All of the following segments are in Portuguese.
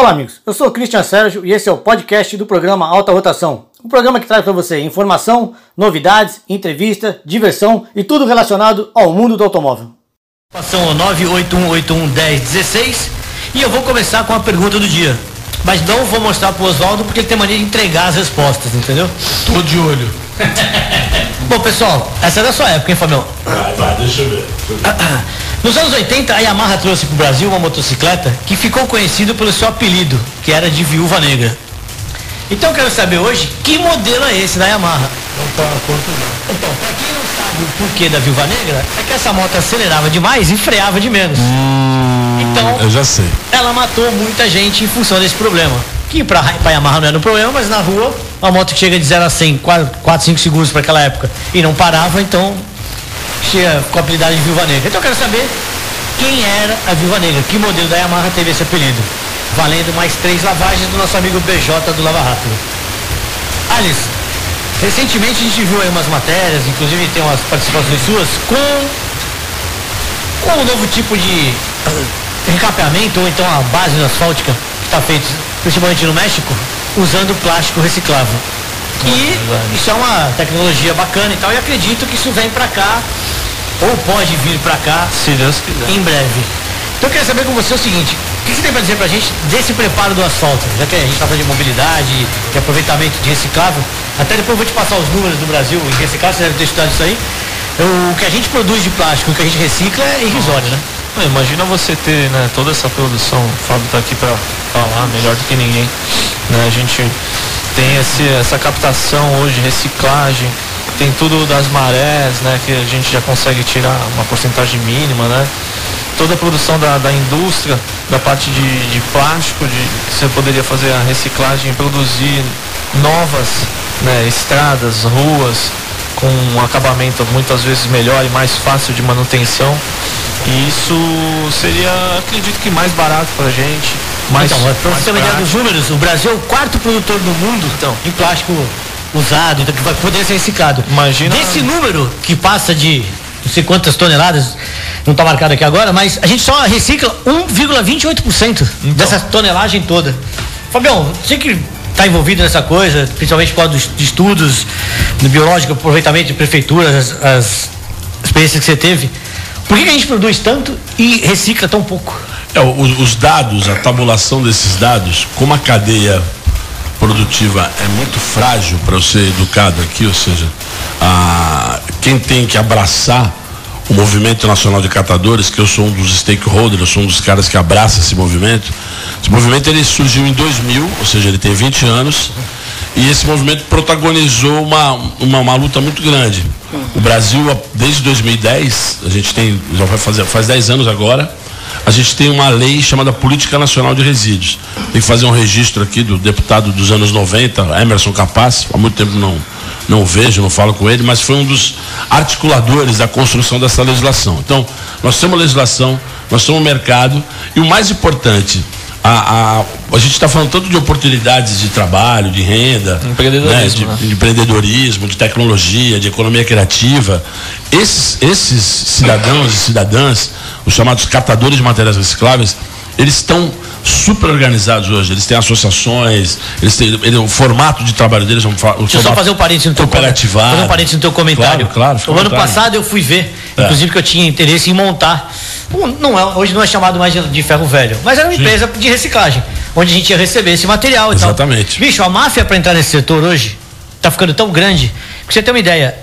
Olá, amigos. Eu sou o Cristian Sérgio e esse é o podcast do programa Alta Rotação. Um programa que traz para você informação, novidades, entrevista, diversão e tudo relacionado ao mundo do automóvel. São 981811016 e eu vou começar com a pergunta do dia. Mas não vou mostrar pro Oswaldo porque ele tem mania de entregar as respostas, entendeu? Tô de olho. Bom, pessoal, essa é da sua época, hein, Fabião? Vai, vai, deixa eu ver. Nos anos 80, a Yamaha trouxe para o Brasil uma motocicleta que ficou conhecido pelo seu apelido, que era de Viúva Negra. Então eu quero saber hoje que modelo é esse da Yamaha. Não tá quanto não. Então, para quem não sabe o porquê da Viúva Negra, é que essa moto acelerava demais e freava de menos. então, Eu já sei. ela matou muita gente em função desse problema. Que pra Yamaha não era um problema, mas na rua, uma moto chega de 0 a 100, 4, 5 segundos para aquela época, e não parava, então tinha com a habilidade de Viúva Negra. Então eu quero saber quem era a Viúva Negra, que modelo da Yamaha teve esse apelido. Valendo mais três lavagens do nosso amigo BJ do Lava Rápido. Alice, recentemente a gente viu aí umas matérias, inclusive tem umas participações suas, com, com um novo tipo de eh, recapeamento, ou então a base asfáltica que está feita principalmente no México, usando plástico reciclável. E isso é uma tecnologia bacana e tal, e acredito que isso vem pra cá, ou pode vir pra cá, Se Deus quiser. em breve. Então eu queria saber com você o seguinte, o que você tem para dizer pra gente desse preparo do asfalto? Já que a gente está falando de mobilidade, de aproveitamento de reciclável, até depois eu vou te passar os números do Brasil em reciclável, você deve ter estudado isso aí. O que a gente produz de plástico, o que a gente recicla é irrisório, né? Imagina você ter né, toda essa produção, o Fábio está aqui para falar melhor do que ninguém. Né? A gente tem esse, essa captação hoje, reciclagem, tem tudo das marés, né, que a gente já consegue tirar uma porcentagem mínima, né? Toda a produção da, da indústria, da parte de, de plástico, de, que você poderia fazer a reciclagem, produzir novas né, estradas, ruas, com um acabamento muitas vezes melhor e mais fácil de manutenção. E isso seria, acredito que mais barato pra gente. Mais, então, para você ter uma ideia dos números, o Brasil é o quarto produtor do mundo Então. em plástico usado, então que vai poder ser reciclado. Imagina- Desse número que passa de não sei quantas toneladas, não está marcado aqui agora, mas a gente só recicla 1,28% Então. dessa tonelagem toda. Fabião, você que está envolvido nessa coisa, principalmente por causa dos estudos do biológico, aproveitamento de prefeituras, as, as experiências que você teve, por que, a gente produz tanto e recicla tão pouco? É, o- os dados, a tabulação desses dados, como a cadeia produtiva é muito frágil para ser educado aqui, ou seja, a- quem tem que abraçar o movimento nacional de catadores, que eu sou um dos stakeholders, eu sou um dos caras que abraça esse movimento. Esse movimento ele surgiu em 2000, ou seja, ele tem 20 anos, e esse movimento protagonizou uma, uma, uma luta muito grande. O Brasil, desde 2010, a gente tem, já vai fazer, faz 10 anos agora, a gente tem uma lei chamada Política Nacional de Resíduos. Tem que fazer um registro aqui do deputado dos anos 90, Emerson Capaz, há muito tempo não, não vejo, não falo com ele, mas foi um dos articuladores da construção dessa legislação. Então, nós temos legislação, nós temos mercado, e o mais importante, a, a, a gente está falando tanto de oportunidades de trabalho, de renda, Empreendedorismo, né, de, né? de empreendedorismo, de tecnologia, de economia criativa. Esses, esses cidadãos e cidadãs, os chamados catadores de materiais recicláveis, eles estão super organizados hoje. Eles têm associações, eles têm ele- o formato de trabalho deles. é Um, fa- um Deixa eu só fazer um parênteses no teu cooperativado. Fazer um parênteses no teu comentário. Claro, claro, O ano passado eu fui ver, É. inclusive que eu tinha interesse em montar. um- não é, hoje não é chamado mais de, ferro velho, mas era uma empresa de reciclagem, onde a gente ia receber esse material e Exatamente. tal. Bicho, a máfia para entrar nesse setor hoje tá ficando tão grande. Pra você ter uma ideia,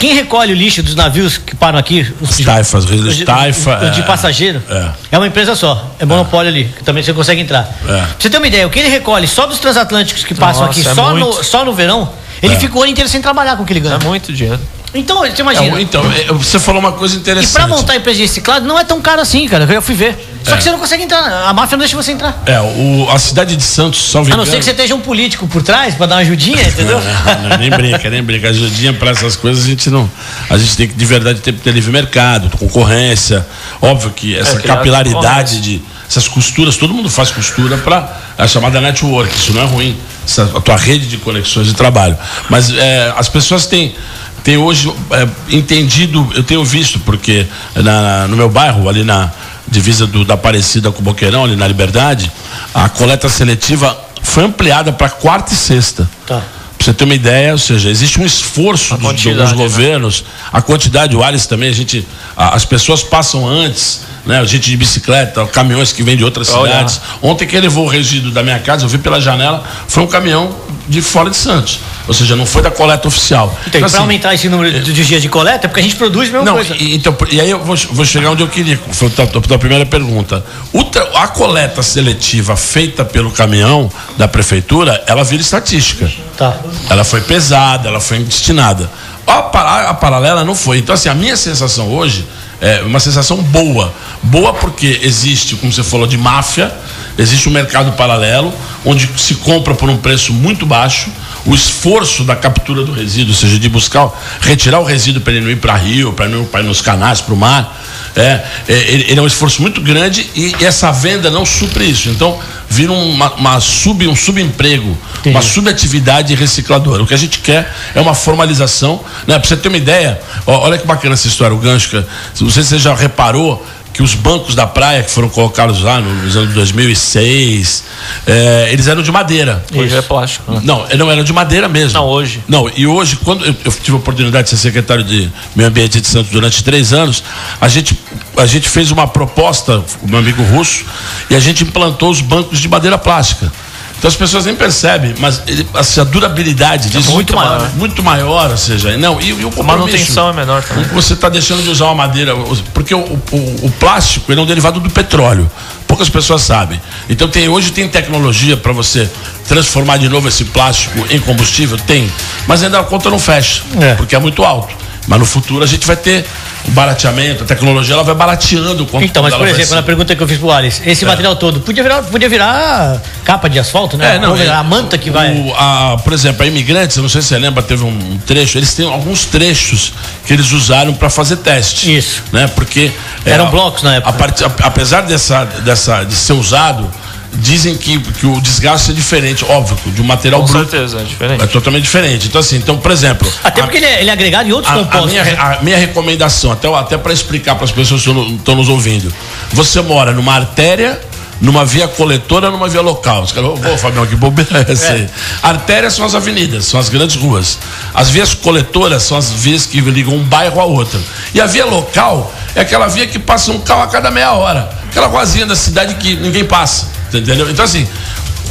quem recolhe o lixo dos navios que param aqui? Os, As taifas, os de, taifa. os de é, passageiro. É. É uma empresa só. É monopólio ali, que também você consegue entrar. É. Pra você ter uma ideia, o que ele recolhe só dos transatlânticos que passam Nossa, aqui, é só, no, só no verão, ele É. fica o ano inteiro sem trabalhar com o que ele ganha. É muito dinheiro. Então, você É, imagina. então, é, você falou uma coisa e interessante. pra montar a empresa de reciclado não é tão caro assim, cara. Eu fui ver. Só É. que você não consegue entrar. A máfia não deixa você entrar. É, o, a cidade de Santos, salvo A não ser que você esteja um político por trás pra dar uma ajudinha, entendeu? É, não, nem brinca, nem brinca. Ajudinha para essas coisas a gente não. A gente tem que de verdade ter, ter livre mercado, concorrência. Óbvio que essa criar capilaridade de. Essas costuras, todo mundo faz costura para a chamada network, isso não é ruim. Essa, a tua rede de conexões de trabalho. Mas é, as pessoas têm, têm hoje é, entendido, eu tenho visto, porque na- no meu bairro, ali na divisa do, da Aparecida com o Boqueirão, ali na Liberdade, a coleta seletiva foi ampliada para quarta e sexta. Tá. Pra você ter uma ideia, ou seja, existe um esforço dos, quantidade, dos né? governos, a quantidade, o Alice também, a gente, a- as pessoas passam antes, né? A gente de bicicleta, caminhões que vêm de outras Pra olhar. cidades. Ontem quem levou o resíduo da minha casa, eu vi pela janela, foi um caminhão de fora de Santos. Ou seja, não foi da coleta oficial. Então, Então, para assim, aumentar esse número de, dias de coleta, é porque a gente produz a mesma não, coisa. e, então, e aí eu vou, vou chegar onde eu queria, foi a tua, primeira pergunta. O a coleta seletiva feita pelo caminhão da prefeitura, ela vira estatística. Tá. Ela foi pesada, ela foi destinada. A, para- a paralela não foi. Então, assim, a minha sensação hoje é uma sensação boa. Boa porque existe, como você falou, de máfia, existe um mercado paralelo, onde se compra por um preço muito baixo. O esforço da captura do resíduo, ou seja, de buscar, retirar o resíduo para ele não ir para rio, para não ir nos canais, para o mar, é, é, ele, é um esforço muito grande e, e essa venda não supre isso. Então, vira uma, uma sub, um subemprego, uma subatividade recicladora. O que a gente quer é uma formalização. Né? Para você ter uma ideia, ó, olha que bacana essa história, o gancho. Não sei se você já reparou que os bancos da praia que foram colocados lá no- nos anos 2006, é, eles eram de madeira. Hoje é plástico. né? Não, não eram de madeira mesmo. Não, hoje. Não, e hoje, quando eu, eu tive a oportunidade de ser secretário de Meio Ambiente de Santos durante três anos, a gente, a gente fez uma proposta, o meu amigo russo, e a gente implantou os bancos de madeira plástica. Então as pessoas nem percebem, mas ele- assim, a durabilidade disso muito maior, né? Muito maior, ou seja, não, e, e o A compromisso. manutenção é menor também. Você está deixando de usar uma madeira, porque o, o- o plástico ele é um derivado do petróleo. Poucas pessoas sabem. Então tem hoje tem tecnologia para você transformar de novo esse plástico em combustível, tem. Mas ainda a conta não fecha, É. porque é muito alto. Mas no futuro a gente vai ter um barateamento, a tecnologia ela vai barateando o quanto Então, mas por vai exemplo, na pergunta que eu fiz pro Alice, esse material todo podia virar, podia virar capa de asfalto, né? É, não, Ou é- a manta que vai. o- a- por exemplo, a imigrantes, eu não sei se você lembra, teve um trecho, eles têm alguns trechos que eles usaram para fazer teste. Isso. Né? Porque. Eram a- blocos na época. a- apesar dessa, dessa, de ser usado, dizem que, que o desgaste é diferente, óbvio, de um material Com bruto. certeza, é diferente. É totalmente diferente. Então, assim, então, por exemplo. Até a- porque ele é, ele é agregado em outros a, a compostos. minha, né? a minha recomendação, até, até para explicar para as pessoas que estão nos ouvindo. Você mora numa artéria, numa via coletora, numa via local. Os caras, ô, Fabião, que bobeira é essa aí? Artérias são as avenidas, são as grandes ruas. As vias coletoras são as vias que ligam um bairro a outro. E a via local é aquela via que passa um carro a cada meia hora. Aquela ruazinha da cidade que ninguém passa. Entendeu? Então, assim.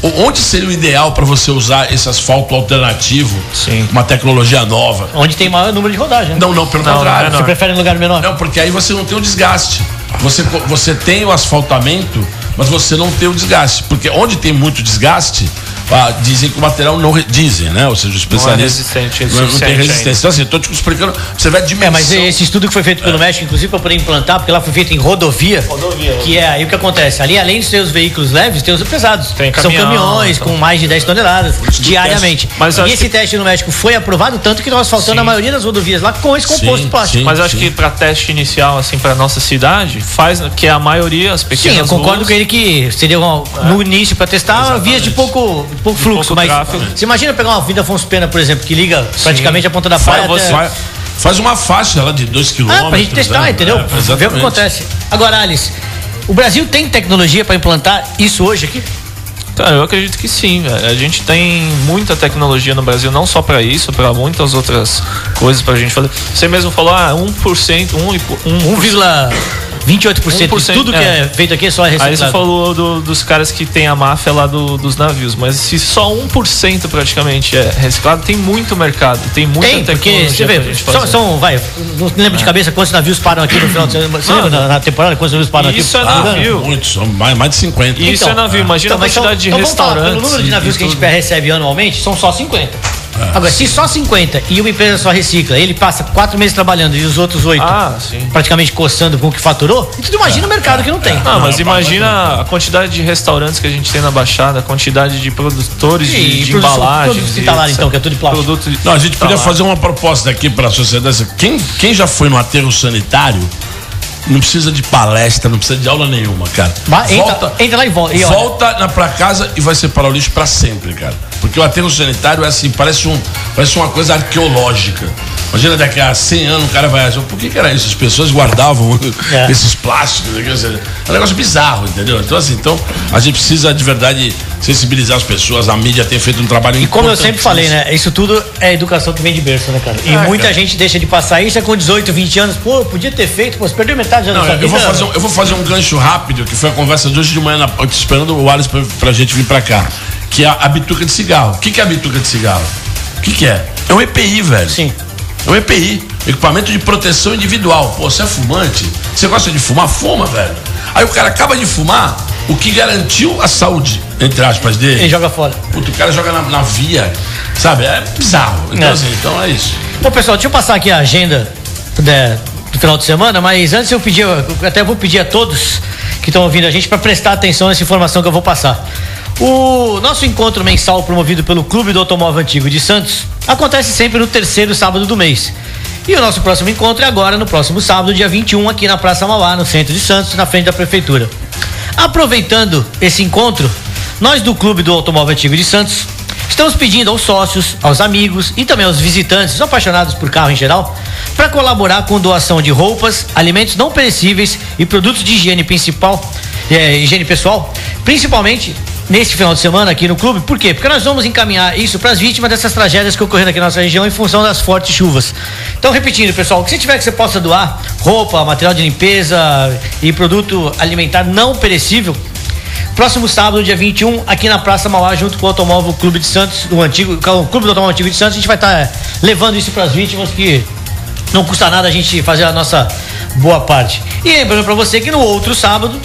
Onde seria o ideal para você usar esse asfalto alternativo, Sim. uma tecnologia nova? Onde tem maior número de rodagem. né? Não, não, pelo Não, contrário. não é Você prefere em lugar menor? Não, porque aí você não tem o desgaste. Você, você tem o asfaltamento, mas você não tem o desgaste. Porque onde tem muito desgaste, ah, dizem que o material não. re- Dizem, né? Ou seja, o especialista. resistente, não, não tem suficiente resistência. Então, assim, estou te explicando. Você vai dimensão. É, mas esse estudo que foi feito pelo México, inclusive, para poder implantar, porque lá foi feito em rodovia. Que é aí o que acontece. Ali, além de ter os veículos leves, tem os pesados. Tem que são caminhão, caminhões então. com mais de 10 toneladas diariamente. Mas e esse que- teste no México foi aprovado, tanto que nós faltando Sim. a maioria das rodovias lá com esse composto Sim, plástico. sim. Mas eu acho que para teste inicial, assim, para nossa cidade, faz que a maioria, as pequenas Sim, eu concordo ruas, com ele que seria um- no início para testar vias de pouco, pouco fluxo, pouco mas tráfego. você imagina pegar uma Avenida Afonso Pena, por exemplo, que liga praticamente a ponta da praia até... Faz, uma faixa lá de 2 km. Ah, pra gente testar, entendeu? Ver o que acontece. Agora, Alice, o Brasil tem tecnologia para implantar isso hoje aqui? Cara, eu acredito que sim. A gente tem muita tecnologia no Brasil, não só para isso, para muitas outras coisas pra gente fazer. Você mesmo falou, ah, 1%, 1, e po- 1, 1,28% de 1%, tudo que é. é. feito aqui é só Aí reciclado. você falou do- dos caras que tem a máfia lá do- dos navios, mas se só 1% praticamente é reciclado, tem muito mercado, tem muita Tem, porque tecnologia você pra vê, gente são, são, vai, não lembro de cabeça quantos navios param aqui no final de semana. Você lembra na, na temporada quantos navios param aqui? Isso é Ah, navio. Muitos, são mais, mais de 50. E isso é navio, imagina Então, a quantidade de então vamos falar, restaurantes. Pelo número de e navios que a gente recebe anualmente, são só 50. Agora, se só 50 e uma empresa só recicla, ele passa quatro meses trabalhando e os outros oito Ah, praticamente coçando com o que faturou, então imagina o mercado que não tem. Não, mas imagina a quantidade de restaurantes que a gente tem na Baixada, a quantidade de produtores E de, de produtos- embalagens. produtos então, que é tudo de plástico. Produto Não, a gente podia fazer uma proposta aqui para a sociedade. Quem, quem já foi no aterro sanitário não precisa de palestra, não precisa de aula nenhuma, cara. Mas entra- entra lá e volta, e volta na pra casa e vai separar o lixo para sempre, cara. Porque o aterro sanitário é assim, parece, um, parece uma coisa arqueológica. Imagina daqui a 100 anos o cara vai achar, por que, que era isso? As pessoas guardavam É. esses plásticos, né? É um negócio bizarro, entendeu? Então, assim, então a gente precisa de verdade sensibilizar as pessoas, a mídia tem feito um trabalho E como eu sempre falei, né? Isso tudo é educação que vem de berço, né, cara? E Ah, muita cara. gente deixa de passar isso é com 18, 20 anos. Pô, podia ter feito, pô, você perdeu metade da Não, eu, vida. vou fazer um, eu vou fazer um gancho rápido, que foi a conversa de hoje de manhã, na, esperando o Alisson pra, pra gente vir pra cá. Que é a, a bituca de cigarro. O que, que é a bituca de cigarro? O que, que é? É um EPI, velho. Sim. É um EPI, equipamento de proteção individual. Pô, você é fumante? Você gosta de fumar? Fuma, velho. Aí o cara acaba de fumar, o que garantiu a saúde, entre aspas, dele. Ele joga fora. Puta, o cara joga na, na via, sabe? É bizarro. Então, É. assim, então é isso. Bom, pessoal, deixa eu passar aqui a agenda né, do final de semana, mas antes eu pedir, eu até vou pedir a todos que estão ouvindo a gente para prestar atenção nessa informação que eu vou passar. O nosso encontro mensal promovido pelo Clube do Automóvel Antigo de Santos acontece sempre no terceiro sábado do mês. E o nosso próximo encontro é agora no próximo sábado, dia 21, aqui na Praça Mauá, no centro de Santos, na frente da prefeitura. Aproveitando esse encontro, nós do Clube do Automóvel Antigo de Santos estamos pedindo aos sócios, aos amigos e também aos visitantes, os apaixonados por carro em geral, para colaborar com doação de roupas, alimentos não perecíveis e produtos de higiene principal, eh, higiene pessoal, principalmente neste final de semana aqui no clube. Por quê? Porque nós vamos encaminhar isso para as vítimas dessas tragédias que ocorreram aqui na nossa região em função das fortes chuvas. Então, repetindo, pessoal, o que você tiver que você possa doar, roupa, material de limpeza e produto alimentar não perecível, Próximo sábado, dia 21, aqui na Praça Mauá, junto com o Automóvel Clube de Santos, o antigo, o Clube do Automóvel Antigo de Santos, a gente vai estar levando isso para as vítimas que não custa nada a gente fazer a nossa boa parte. E lembrando para você que no outro sábado,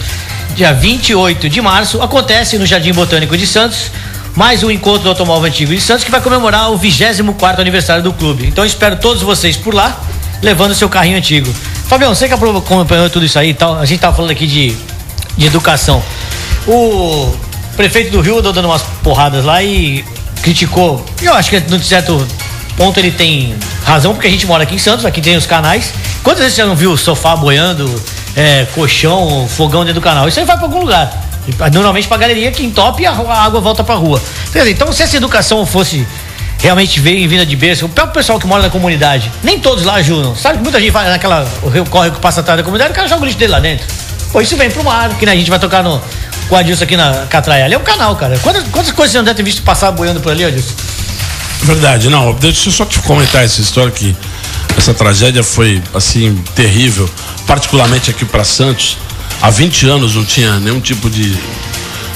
dia 28 de março, acontece no Jardim Botânico de Santos mais um encontro do Automóvel Antigo de Santos que vai comemorar o 24 aniversário do clube. Então espero todos vocês por lá, levando seu carrinho antigo. Fabião, você que acompanhou tudo isso aí tal, a gente tava falando aqui de, de educação. O prefeito do Rio andou dando umas porradas lá e criticou. Eu acho que num certo ponto ele tem razão, porque a gente mora aqui em Santos, aqui tem os canais. Quantas vezes você não viu sofá boiando, é, colchão, fogão dentro do canal? Isso aí vai para algum lugar. Normalmente pra galeria que entope a, a água volta pra rua. Entendeu? Então, se essa educação fosse realmente veio em vinda de berço, o próprio pessoal que mora na comunidade, nem todos lá ajudam. Sabe que muita gente vai naquela o rio corre que passa atrás da comunidade, o cara joga o lixo dele lá dentro. Pô, isso vem pro mar, que né, a gente vai tocar no com o Adilson aqui na Catraia. Ali é um canal, cara. Quantas, quantas coisas você não deve ter visto passar boiando por ali, Adilson? Verdade, não, deixa eu só te comentar essa história que essa tragédia foi assim terrível, particularmente aqui para Santos. Há 20 anos não tinha nenhum tipo de,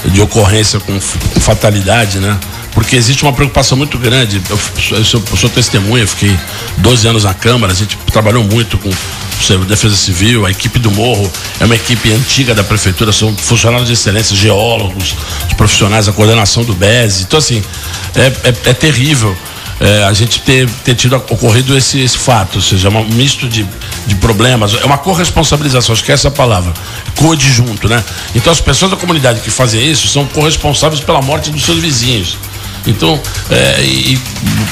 de ocorrência com, com fatalidade, né? Porque existe uma preocupação muito grande. Eu, eu, sou, eu sou testemunha, fiquei 12 anos na Câmara, a gente trabalhou muito com Defesa Civil, a equipe do Morro é uma equipe antiga da Prefeitura, são funcionários de excelência, geólogos, os profissionais, a coordenação do BES. Então, assim, é, é, é terrível é, a gente ter, ter tido ocorrido esse, esse fato, ou seja, é um misto de, de problemas, é uma corresponsabilização, acho que é essa palavra, coadjunto, né? Então as pessoas da comunidade que fazem isso são corresponsáveis pela morte dos seus vizinhos. Então, é, e,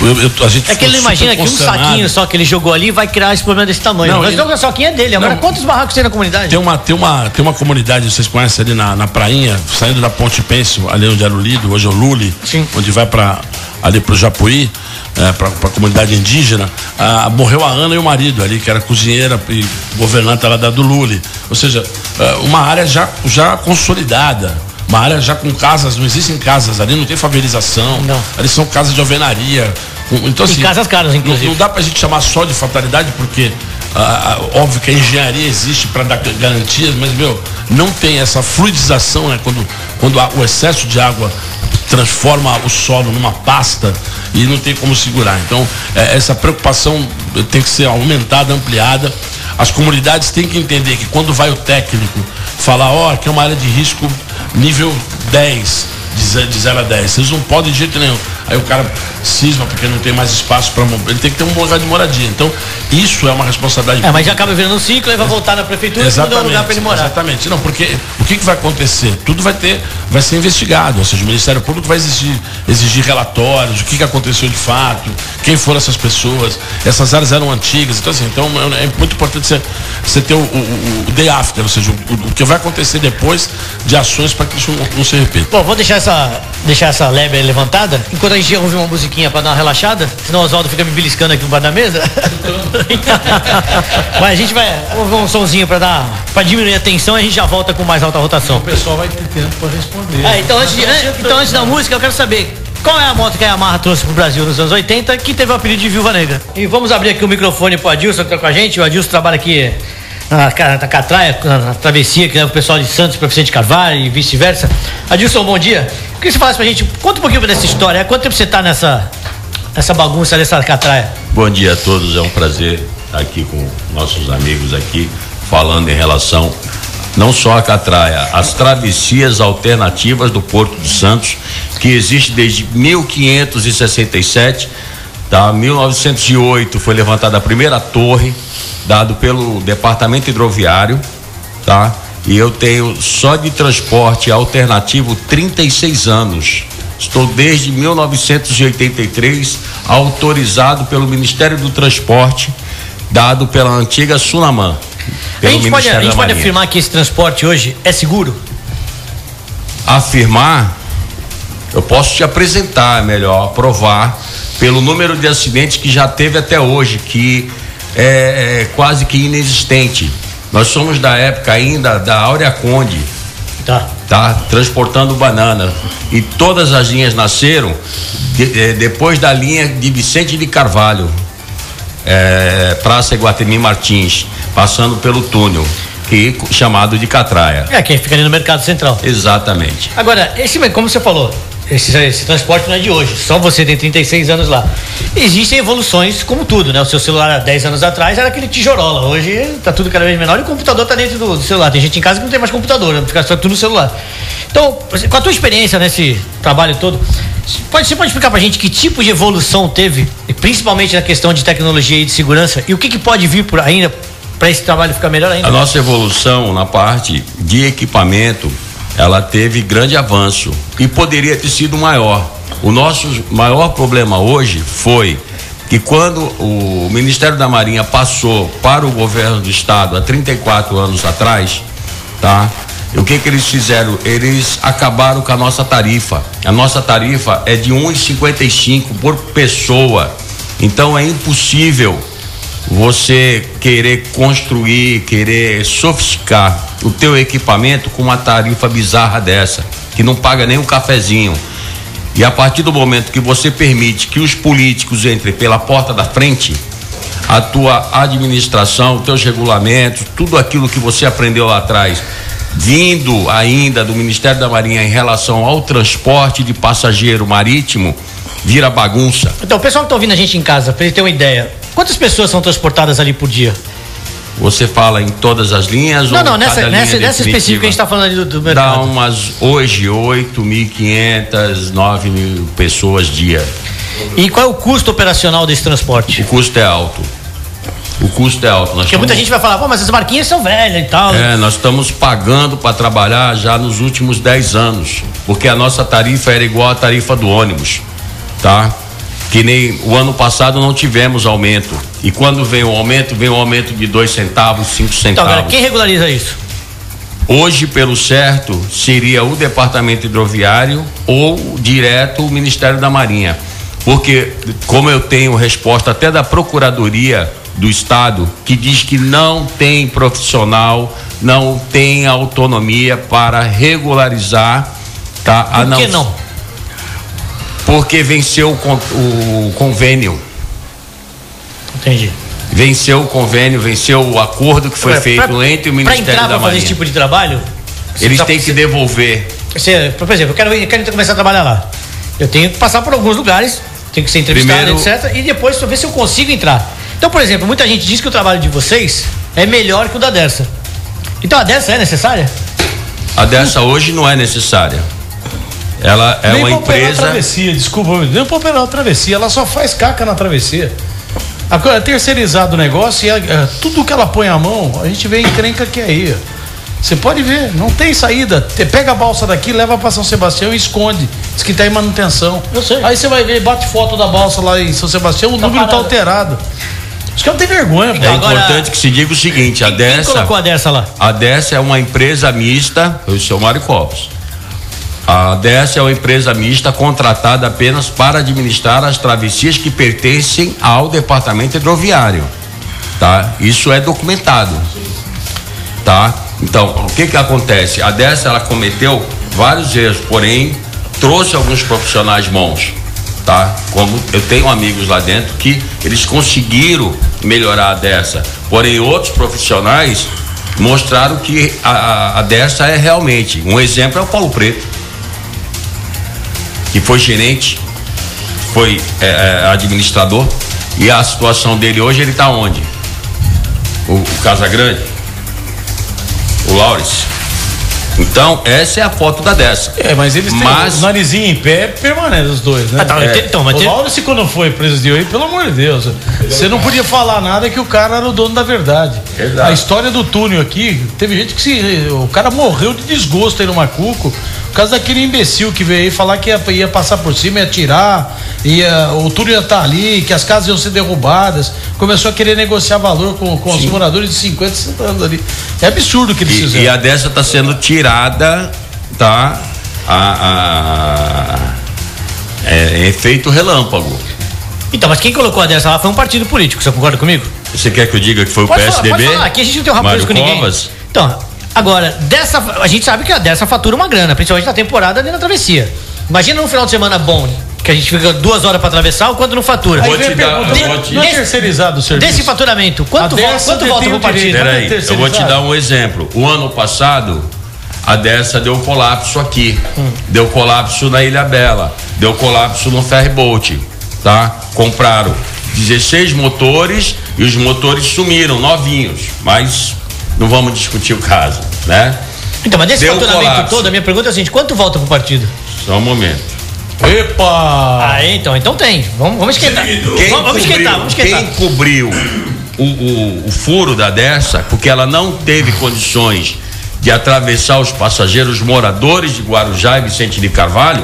eu, eu, a gente É que ele imagina que um saquinho só que ele jogou ali vai criar esse problema desse tamanho. Não, Mas ele- o saquinho é dele. Agora, Não. quantos barracos tem na comunidade? Tem uma, tem, uma, tem uma comunidade, vocês conhecem ali na, na prainha, saindo da Ponte Pêncil, ali onde era o Lido, hoje é o Lule, Sim. onde vai para ali pro Japuí, é, para a comunidade indígena. Ah, morreu a Ana e o marido ali, que era cozinheira e governanta lá da do Lule. Ou seja, ah, uma área já, já consolidada. Uma área já com casas, não existem casas ali, não tem favelização. Não. Ali são casas de alvenaria. Então, E assim, casas caras, não- inclusive. Não, dá pra gente chamar só de fatalidade, porque ah, ah, óbvio que a engenharia existe para dar garantias, mas, meu, não tem essa fluidização, né? Quando, quando há- o excesso de água transforma o solo numa pasta e não tem como segurar. Então, eh, essa preocupação tem que ser aumentada, ampliada. As comunidades têm que entender que quando vai o técnico falar, ó, aqui é uma área de risco nível 10, de ze- de 0 a 10. Vocês não podem de jeito nenhum. Aí o cara cisma porque não tem mais espaço para ele tem que ter um lugar de moradia. Então, isso é uma responsabilidade É, mas já acaba virando um ciclo e vai voltar na prefeitura e não um lugar pra ele morar. Exatamente. Não, porque o que, que vai acontecer? Tudo vai ter, vai ser investigado. Ou seja, o Ministério Público vai exigir, exigir relatórios, o que, que aconteceu de fato, quem foram essas pessoas. Essas áreas eram antigas. Então, assim, então é, é muito importante você, você ter o, o, o day after, ou seja, o, o que vai acontecer depois de ações para que isso não, não se repita. Bom, vou deixar essa deixar essa lebre levantada, enquanto a gente ouve uma musiquinha para dar uma relaxada, senão o Oswaldo fica me beliscando aqui no bar da mesa. Mas a gente vai ouvir um somzinho para dar para diminuir a tensão e a gente já volta com mais alta rotação. O pessoal vai ter tempo para responder. É, então, antes de, então antes da música eu quero saber qual é a moto que a Yamaha trouxe pro Brasil nos anos 80 que teve o apelido de Viúva Negra? E vamos abrir aqui o microfone pro Adilson que tá com a gente. O Adilson trabalha aqui na, na Catraia, na, na travessia que leva o pessoal de Santos para Vicente Carvalho e vice-versa. Adilson, bom dia. Eu queria que você falasse pra gente, conta um pouquinho dessa história. Quanto tempo você tá nessa, nessa bagunça dessa Catraia? Bom dia a todos, é um prazer estar aqui com nossos amigos aqui, falando em relação não só a Catraia, as travessias alternativas do Porto de Santos, que existe desde 1567, tá? 1908 foi levantada a primeira torre, dado pelo Departamento Hidroviário, tá? E eu tenho só de transporte alternativo 36 anos. Estou desde 1983 autorizado pelo Ministério do Transporte, dado pela antiga Sunaman. A gente, pode, a gente pode afirmar que esse transporte hoje é seguro? Afirmar, eu posso te apresentar melhor, provar, pelo número de acidentes que já teve até hoje, que é, é quase que inexistente. Nós somos da época ainda da Áurea Conde. Tá. Tá, transportando banana. E todas as linhas nasceram de, depois da linha de Vicente de Carvalho, é, Praça Iguatemi Martins, passando pelo túnel, que chamado de Catraia. É, quem fica ali no Mercado Central. Exatamente. Agora, esse, como você falou, esse, esse, transporte não é de hoje, só você tem 36 anos lá. Existem evoluções, como tudo, né? O seu celular há 10 anos atrás era aquele tijorola, hoje está tudo cada vez menor e o computador está dentro do, do, celular. Tem gente em casa que não tem mais computador, né? fica só tudo no celular. Então, com a tua experiência nesse trabalho todo, pode, você pode explicar pra gente que tipo de evolução teve, principalmente na questão de tecnologia e de segurança, e o que, que pode vir por ainda para esse trabalho ficar melhor ainda? A nossa evolução na parte de equipamento ela teve grande avanço e poderia ter sido maior. O nosso maior problema hoje foi que quando o Ministério da Marinha passou para o governo do estado há 34 anos atrás, tá? O que que eles fizeram? Eles acabaram com a nossa tarifa. A nossa tarifa é de 1,55 por pessoa. Então é impossível você querer construir, querer sofisticar o teu equipamento com uma tarifa bizarra dessa, que não paga nem um cafezinho. E a partir do momento que você permite que os políticos entrem pela porta da frente, a tua administração, os teus regulamentos, tudo aquilo que você aprendeu lá atrás, vindo ainda do Ministério da Marinha em relação ao transporte de passageiro marítimo, vira bagunça. Então, o pessoal que está ouvindo a gente em casa, para ele ter uma ideia, quantas pessoas são transportadas ali por dia? Você fala em todas as linhas? Não, não, nessa, nessa, nessa específica que a gente está falando ali do, do mercado. Dá umas, hoje, 8.500, 9 mil pessoas dia. E qual é o custo operacional desse transporte? O custo é alto. O custo é alto. Nós Porque muita gente vai falar, pô, mas as barquinhas são velhas e tal. É, nós estamos pagando para trabalhar já nos últimos 10 anos. Porque a nossa tarifa era igual à tarifa do ônibus. Tá? Que nem o ano passado não tivemos aumento. E quando vem o aumento, vem o aumento de dois centavos, cinco centavos. Então, agora, quem regulariza isso? Hoje, pelo certo, seria o Departamento Hidroviário ou direto o Ministério da Marinha. Porque, como eu tenho resposta até da Procuradoria do Estado, que diz que não tem profissional, não tem autonomia para regularizar. Tá? Por que não? Porque venceu o, convênio. Entendi. Venceu o convênio, venceu o acordo que foi pra, feito pra, entre o Ministério da Marinha. Para fazer esse tipo de trabalho, eles têm que devolver. Você, por exemplo, eu quero, eu quero começar a trabalhar lá. Eu tenho que passar por alguns lugares, tenho que ser entrevistado, Primeiro, etc. E depois ver se eu consigo entrar. Então, por exemplo, muita gente diz que o trabalho de vocês é melhor que o da Dersa. Então a Dersa é necessária? A Dersa hoje não é necessária. Ela é nem uma empresa. travessia, desculpa, nem para operar a travessia, ela só faz caca na travessia. É terceirizado o negócio e é, tudo que ela põe a mão, a gente vê encrenca que é aí. Você pode ver, não tem saída. Você pega a balsa daqui, leva para São Sebastião e esconde. Diz que tá em manutenção. Eu sei. Aí você vai ver, bate foto da balsa lá em São Sebastião, o tá número tá parado. tá alterado. Os caras não tem vergonha, então, É agora, importante que se diga o seguinte: a Dessa. Quem colocou a Dessa lá? A Dessa é uma empresa mista, eu sou Mário Copos A DS é uma empresa mista contratada apenas para administrar as travessias que pertencem ao departamento hidroviário, tá? Isso é documentado, tá? Então, o que que acontece? A DS ela cometeu vários erros, porém trouxe alguns profissionais bons, tá? Como eu tenho amigos lá dentro que eles conseguiram melhorar a dessa, porém outros profissionais mostraram que a, a, a dessa é realmente um exemplo é o Paulo Preto que foi gerente, foi é, é, administrador, e a situação dele hoje, ele está onde? O, o Casagrande? O Laures? Então, essa é a foto da dessa. É, mas eles têm mas... o narizinho em pé, permanece os dois, né? Ah, tá, é. então, mas o tem... Laurence, quando foi presidiu aí, pelo amor de Deus, você não podia falar nada que o cara era o dono da verdade. Exato. A história do túnel aqui, teve gente que se. O cara morreu de desgosto aí no Macuco, causa daquele imbecil que veio aí falar que ia, ia passar por cima, ia tirar, ia, o túnel ia estar ali, que as casas iam ser derrubadas. Começou a querer negociar valor com, com os moradores de 50, 60 anos ali. É absurdo o que eles E, fizeram. e a dessa está sendo tirada, tá? A, a- é, efeito relâmpago. Então, mas quem colocou a dessa lá foi um partido político, você concorda comigo? Você quer que eu diga que foi o Pode falar, PSDB? pode falar, aqui a gente não tem um preso com ninguém. Covas? Então, agora, dessa, a gente sabe que a dessa fatura uma grana, principalmente na temporada ali na travessia. Imagina um final de semana bom, que a gente fica duas horas pra atravessar, o quanto não fatura. Aí Vou te dar- eu vou te- não é Desse- terceirizado o serviço? Desse faturamento, quanto, vo- quanto volta pro partido? Peraí, eu vou te dar um exemplo. O ano passado, a dessa deu colapso aqui. Deu colapso na Ilha Bela. Deu colapso no ferryboat. Tá? Compraram 16 motores e os motores sumiram, novinhos. Mas não vamos discutir o caso, né? Então, mas desse Deu faturamento todo, a minha pergunta é a seguinte: quanto volta pro partido? Só um momento. Epa! Ah, então, então tem. Vamos, vamos esquentar. Quem Vamos, vamos cobriu, esquentar, vamos esquentar. quem cobriu o, o- o furo da dessa, porque ela não teve condições de atravessar os passageiros moradores de Guarujá e Vicente de Carvalho,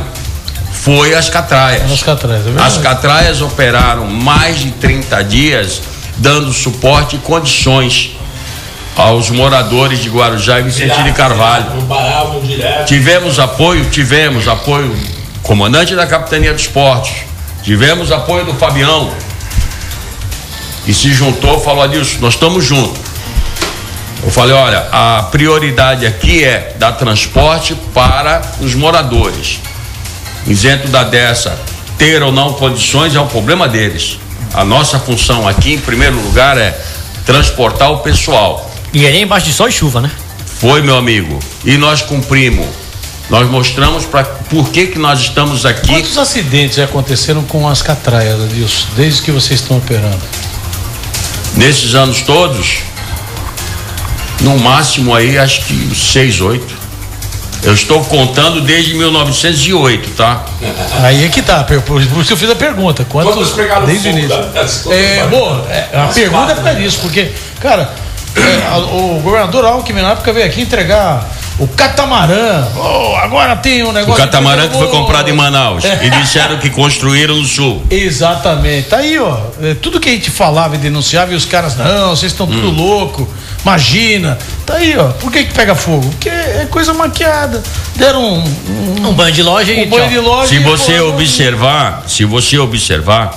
foi as catraias. As catraias, é. As catraias operaram mais de 30 dias dando suporte e condições aos moradores de Guarujá e Vicente de Carvalho. Tivemos apoio, tivemos apoio do comandante da Capitania dos Portos, tivemos apoio do Fabião. E se juntou, falou Adilson, nós estamos juntos. Eu falei, olha, a prioridade aqui é dar transporte para os moradores. Isento da dessa, ter ou não condições é um problema deles. A nossa função aqui, em primeiro lugar, é transportar o pessoal. E ali embaixo de sol e chuva, né? Foi, meu amigo. E nós cumprimos. Nós mostramos para por que que nós estamos aqui. Quantos acidentes já aconteceram com as catraias, Adilson, desde que vocês estão operando? Nesses anos todos, no máximo aí, acho que seis, oito. Eu estou contando desde 1908, tá? Aí é que tá, por isso que eu fiz a pergunta. Quantos, Quantos pegaram desde o início? da- das- É, boa, é, a pergunta é né? isso, porque, cara, é, a- o governador Alckmin na época veio aqui entregar o catamarã. Oh, agora tem um O negócio. catamarã que foi comprado em Manaus. E disseram que construíram no sul. Exatamente. Tá aí, ó. É, tudo que a gente falava e denunciava e os caras, não, vocês estão Hum. tudo louco. Imagina. Tá aí, ó. Por que que pega fogo? Porque é coisa maquiada. Deram um, um, Um banho de loja e um banho tchau. de loja. Se e você falou, observar, se você observar,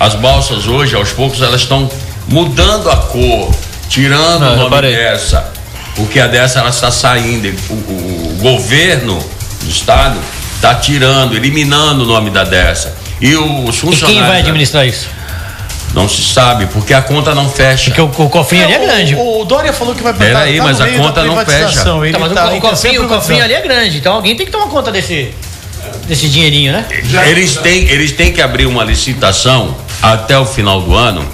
as balsas hoje, aos poucos, elas estão mudando a cor, tirando Não, o nome dessa. Porque a dessa ela está saindo. O, o- o governo do estado está tirando, eliminando o nome da dessa. E os E funcionários. quem vai administrar isso? Não se sabe, porque a conta não fecha. Porque o, o cofrinho ali é grande. O, o Dória falou que vai Pera aí, no mas a conta não fecha. Tá, mas tá- o, tá cofrinho, o cofrinho ali é grande, então alguém tem que tomar conta desse, desse dinheirinho, né? Eles têm, eles têm que abrir uma licitação até o final do ano,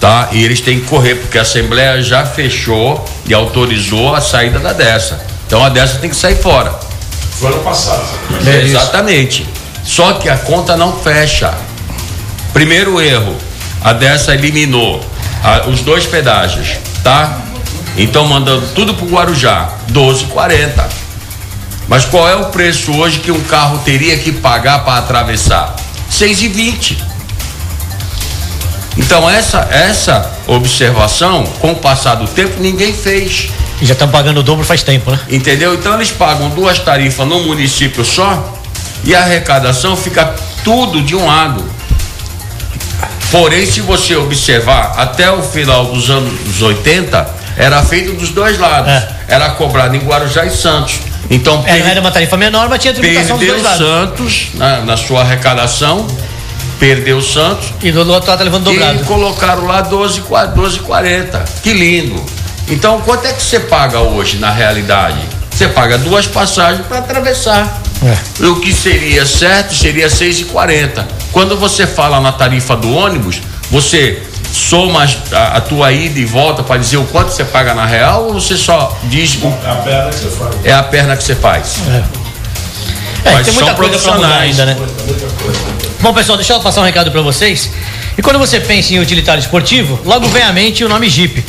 tá? E eles têm que correr, porque a Assembleia já fechou e autorizou a saída da dessa. Então a dessa tem que sair fora. Foi ano passado. É isso. Exatamente. Só que a conta não fecha. Primeiro erro, a dessa eliminou a- os dois pedágios, tá? Então mandando tudo pro Guarujá, 12,40. Mas qual é o preço hoje que um carro teria que pagar para atravessar? 6,20. Então essa essa observação, com o passar do tempo, ninguém fez. E já estão pagando o dobro faz tempo, né? Entendeu? Então eles pagam duas tarifas no município só e a arrecadação fica tudo de um lado. Porém, se você observar, até o final dos anos 80, era feito dos dois lados. É. Era cobrado em Guarujá e Santos. Então, é, era uma tarifa menor, mas tinha tributação dos dois lados. Santos na, na sua arrecadação, perdeu o Santos. E do outro lado tá levando dobrado. E colocaram lá 12, 12 40. Que lindo. Então, quanto é que você paga hoje na realidade? Você paga duas passagens para atravessar. É. O que seria certo seria 6,40. Quando você fala na tarifa do ônibus, você soma a, a tua ida e volta para dizer o quanto você paga na real ou você só diz o, é a perna que você faz? É a perna que você faz. É. É, tem muita coisa pra mudar ainda, né? Bom, pessoal, deixa eu passar um recado para vocês. E quando você pensa em utilitário esportivo, logo vem à mente o nome Jeep.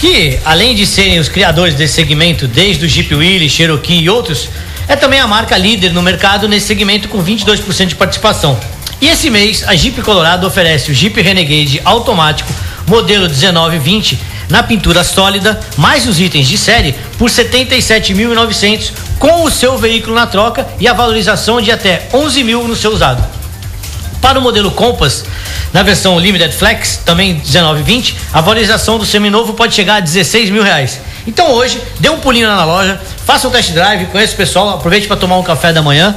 Que, além de serem os criadores desse segmento, desde o Jeep Willys, Cherokee e outros, é também a marca líder no mercado nesse segmento com 22% de participação. E esse mês, a Jeep Colorado oferece o Jeep Renegade automático modelo 1920 na pintura sólida, mais os itens de série por 77.900 com o seu veículo na troca e a valorização de até 11 mil no seu usado. Para o modelo Compass, na versão Limited Flex, também 1920, a valorização do seminovo pode chegar a 16 mil reais. Então hoje, dê um pulinho lá na loja, faça um test drive, conheça o pessoal, aproveite para tomar um café da manhã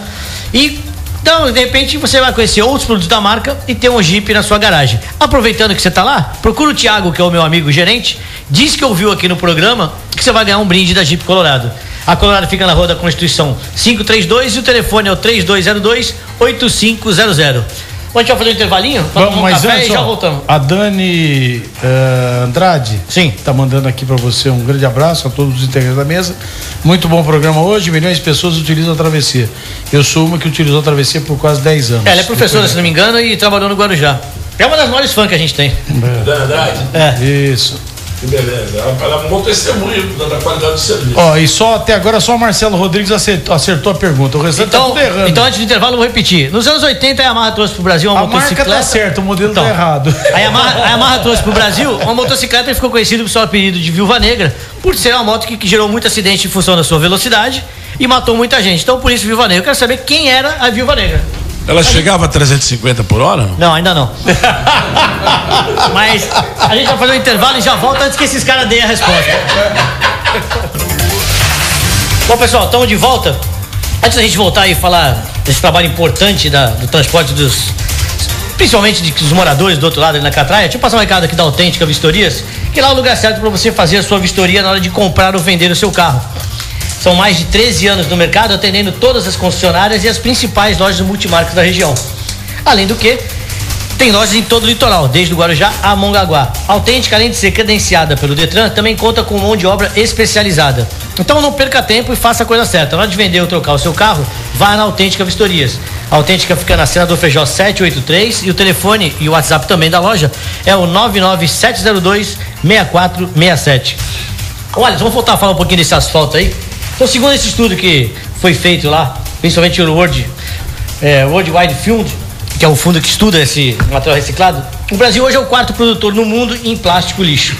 e então, de repente, você vai conhecer outros produtos da marca e ter um Jeep na sua garagem. Aproveitando que você está lá, procura o Thiago, que é o meu amigo gerente, diz que ouviu aqui no programa que você vai ganhar um brinde da Jeep Colorado. A Colorado fica na Rua da Constituição 532 e o telefone é o 3202 8500. A gente vai fazer um intervalinho? Vamos, um mas antes, já voltamos. A Dani uh, Andrade Sim. tá mandando aqui para você um grande abraço a todos os integrantes da mesa. Muito bom programa hoje. Milhões de pessoas utilizam a travessia. Eu sou uma que utilizou a travessia por quase 10 anos. Ela é professora, Depois... se não me engano, e trabalhou no Guarujá. É uma das maiores fãs que a gente tem. É. Andrade? É. Isso. Que beleza. Ela é um da qualidade do serviço. Ó, e só até agora só o Marcelo Rodrigues acertou, acertou a pergunta. O restante tá então, tá tudo errando. Então, antes do intervalo, eu vou repetir. Nos anos 80, a Yamaha trouxe pro Brasil uma a motocicleta. A marca tá certo, o modelo tá então, tá errado. A Yamaha, a Yamaha trouxe pro Brasil uma motocicleta que ficou conhecida por seu apelido de Viúva Negra, por ser uma moto que, que gerou muito acidente em função da sua velocidade e matou muita gente. Então, por isso, Viúva Negra. Eu quero saber quem era a Viúva Negra. Ela a chegava gente... a 350 por hora? Não, ainda não. Mas a gente vai fazer um intervalo e já volta antes que esses caras deem a resposta. Bom, pessoal, estamos de volta. Antes da gente voltar e falar desse trabalho importante da, do transporte dos. Principalmente de, dos moradores do outro lado ali na Catraia, deixa eu passar um recado aqui da Autêntica Vistorias, que lá é o lugar certo para você fazer a sua vistoria na hora de comprar ou vender o seu carro. São mais de 13 anos no mercado, atendendo todas as concessionárias e as principais lojas multimarcas da região. Além do que, tem lojas em todo o litoral, desde o Guarujá a Mongaguá. Autêntica, além de ser credenciada pelo Detran, também conta com mão de obra especializada. Então não perca tempo e faça a coisa certa. Na hora de vender ou trocar o seu carro, vá na Autêntica Vistorias. A Autêntica fica na Senador Feijó 783 e o telefone e o WhatsApp também da loja é o 99702 6467. Olha, vamos voltar a falar um pouquinho desse asfalto aí. Então, segundo esse estudo que foi feito lá, principalmente o World, é, World Wide Fund, que é o fundo que estuda esse material reciclado, o Brasil hoje é o quarto produtor no mundo em plástico lixo.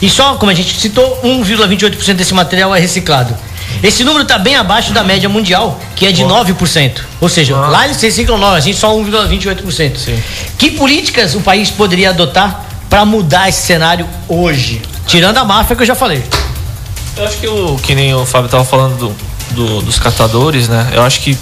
E só, como a gente citou, 1,28% desse material é reciclado. Esse número está bem abaixo da média mundial, que é de oh. 9%. Ou seja, oh. lá eles reciclam 9%, a gente só 1,28%. Que políticas o país poderia adotar para mudar esse cenário hoje? Tirando a máfia que eu já falei. Eu acho que o que nem o Fábio estava falando do, do, dos catadores, né? Eu acho que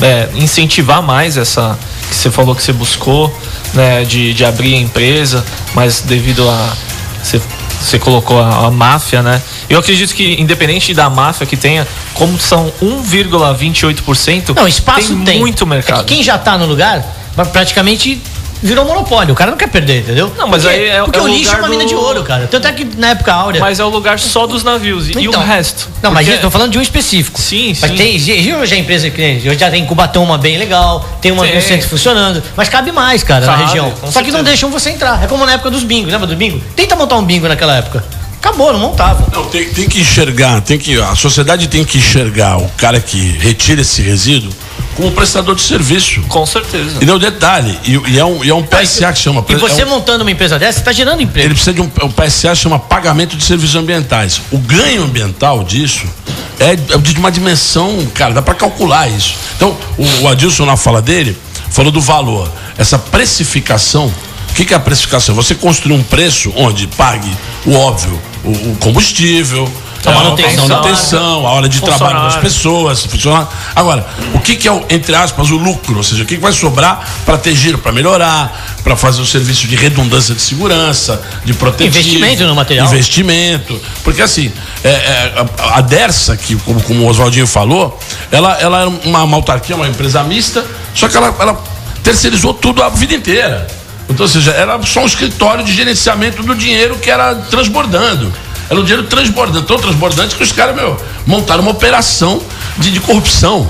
é, incentivar mais essa que você falou que você buscou, né? De, de abrir a empresa, mas devido a você, você colocou a, a máfia, né? Eu acredito que independente da máfia que tenha, como são 1,28%, não espaço tem, tem. muito mercado. É quem já está no lugar, praticamente virou monopólio. O cara não quer perder, entendeu? Não, mas porque, aí é, porque é o, lixo é uma mina de ouro, cara. Tanto é que na época áurea. Mas é o lugar só dos navios. Então, e o então, resto? Não, porque... mas eu tô falando de um específico. Sim, mas sim. Tem, hoje a empresa que já tem Cubatão uma bem legal, tem uma no centro funcionando. Mas cabe mais, cara, cabe, na região. Só que não deixam você entrar. É como na época dos bingos, lembra do bingo? Tenta montar um bingo naquela época. Acabou, não montava. Não, tem, tem que enxergar, tem que. A sociedade tem que enxergar o cara que retira esse resíduo como prestador de serviço. Com certeza. E deu detalhe, e, e é, um, e é um PSA que chama. E você é um, montando uma empresa dessa, está gerando emprego. Ele precisa de um, um PSA que chama pagamento de serviços ambientais. O ganho ambiental disso é, é de uma dimensão, cara, dá para calcular isso. Então, o, o Adilson, na fala dele, falou do valor. Essa precificação o que, que, é a precificação? Você construir um preço onde pague o óbvio, o, o combustível, a manutenção, a manutenção, a hora de trabalho das pessoas, funcionar. Agora, o que, que, é, o, entre aspas, o lucro? Ou seja, o que, que vai sobrar para ter giro, para melhorar, para fazer o serviço de redundância de segurança, de proteção. Investimento no material. Investimento. Porque assim, é, é, a, a Dersa, que, como, como o Oswaldinho falou, ela, ela é uma, uma autarquia, uma empresa mista, só que ela, ela terceirizou tudo a vida inteira. Então, ou seja, era só um escritório de gerenciamento do dinheiro que era transbordando. Era um dinheiro transbordante, tão transbordante que os caras, meu, montaram uma operação de, de corrupção.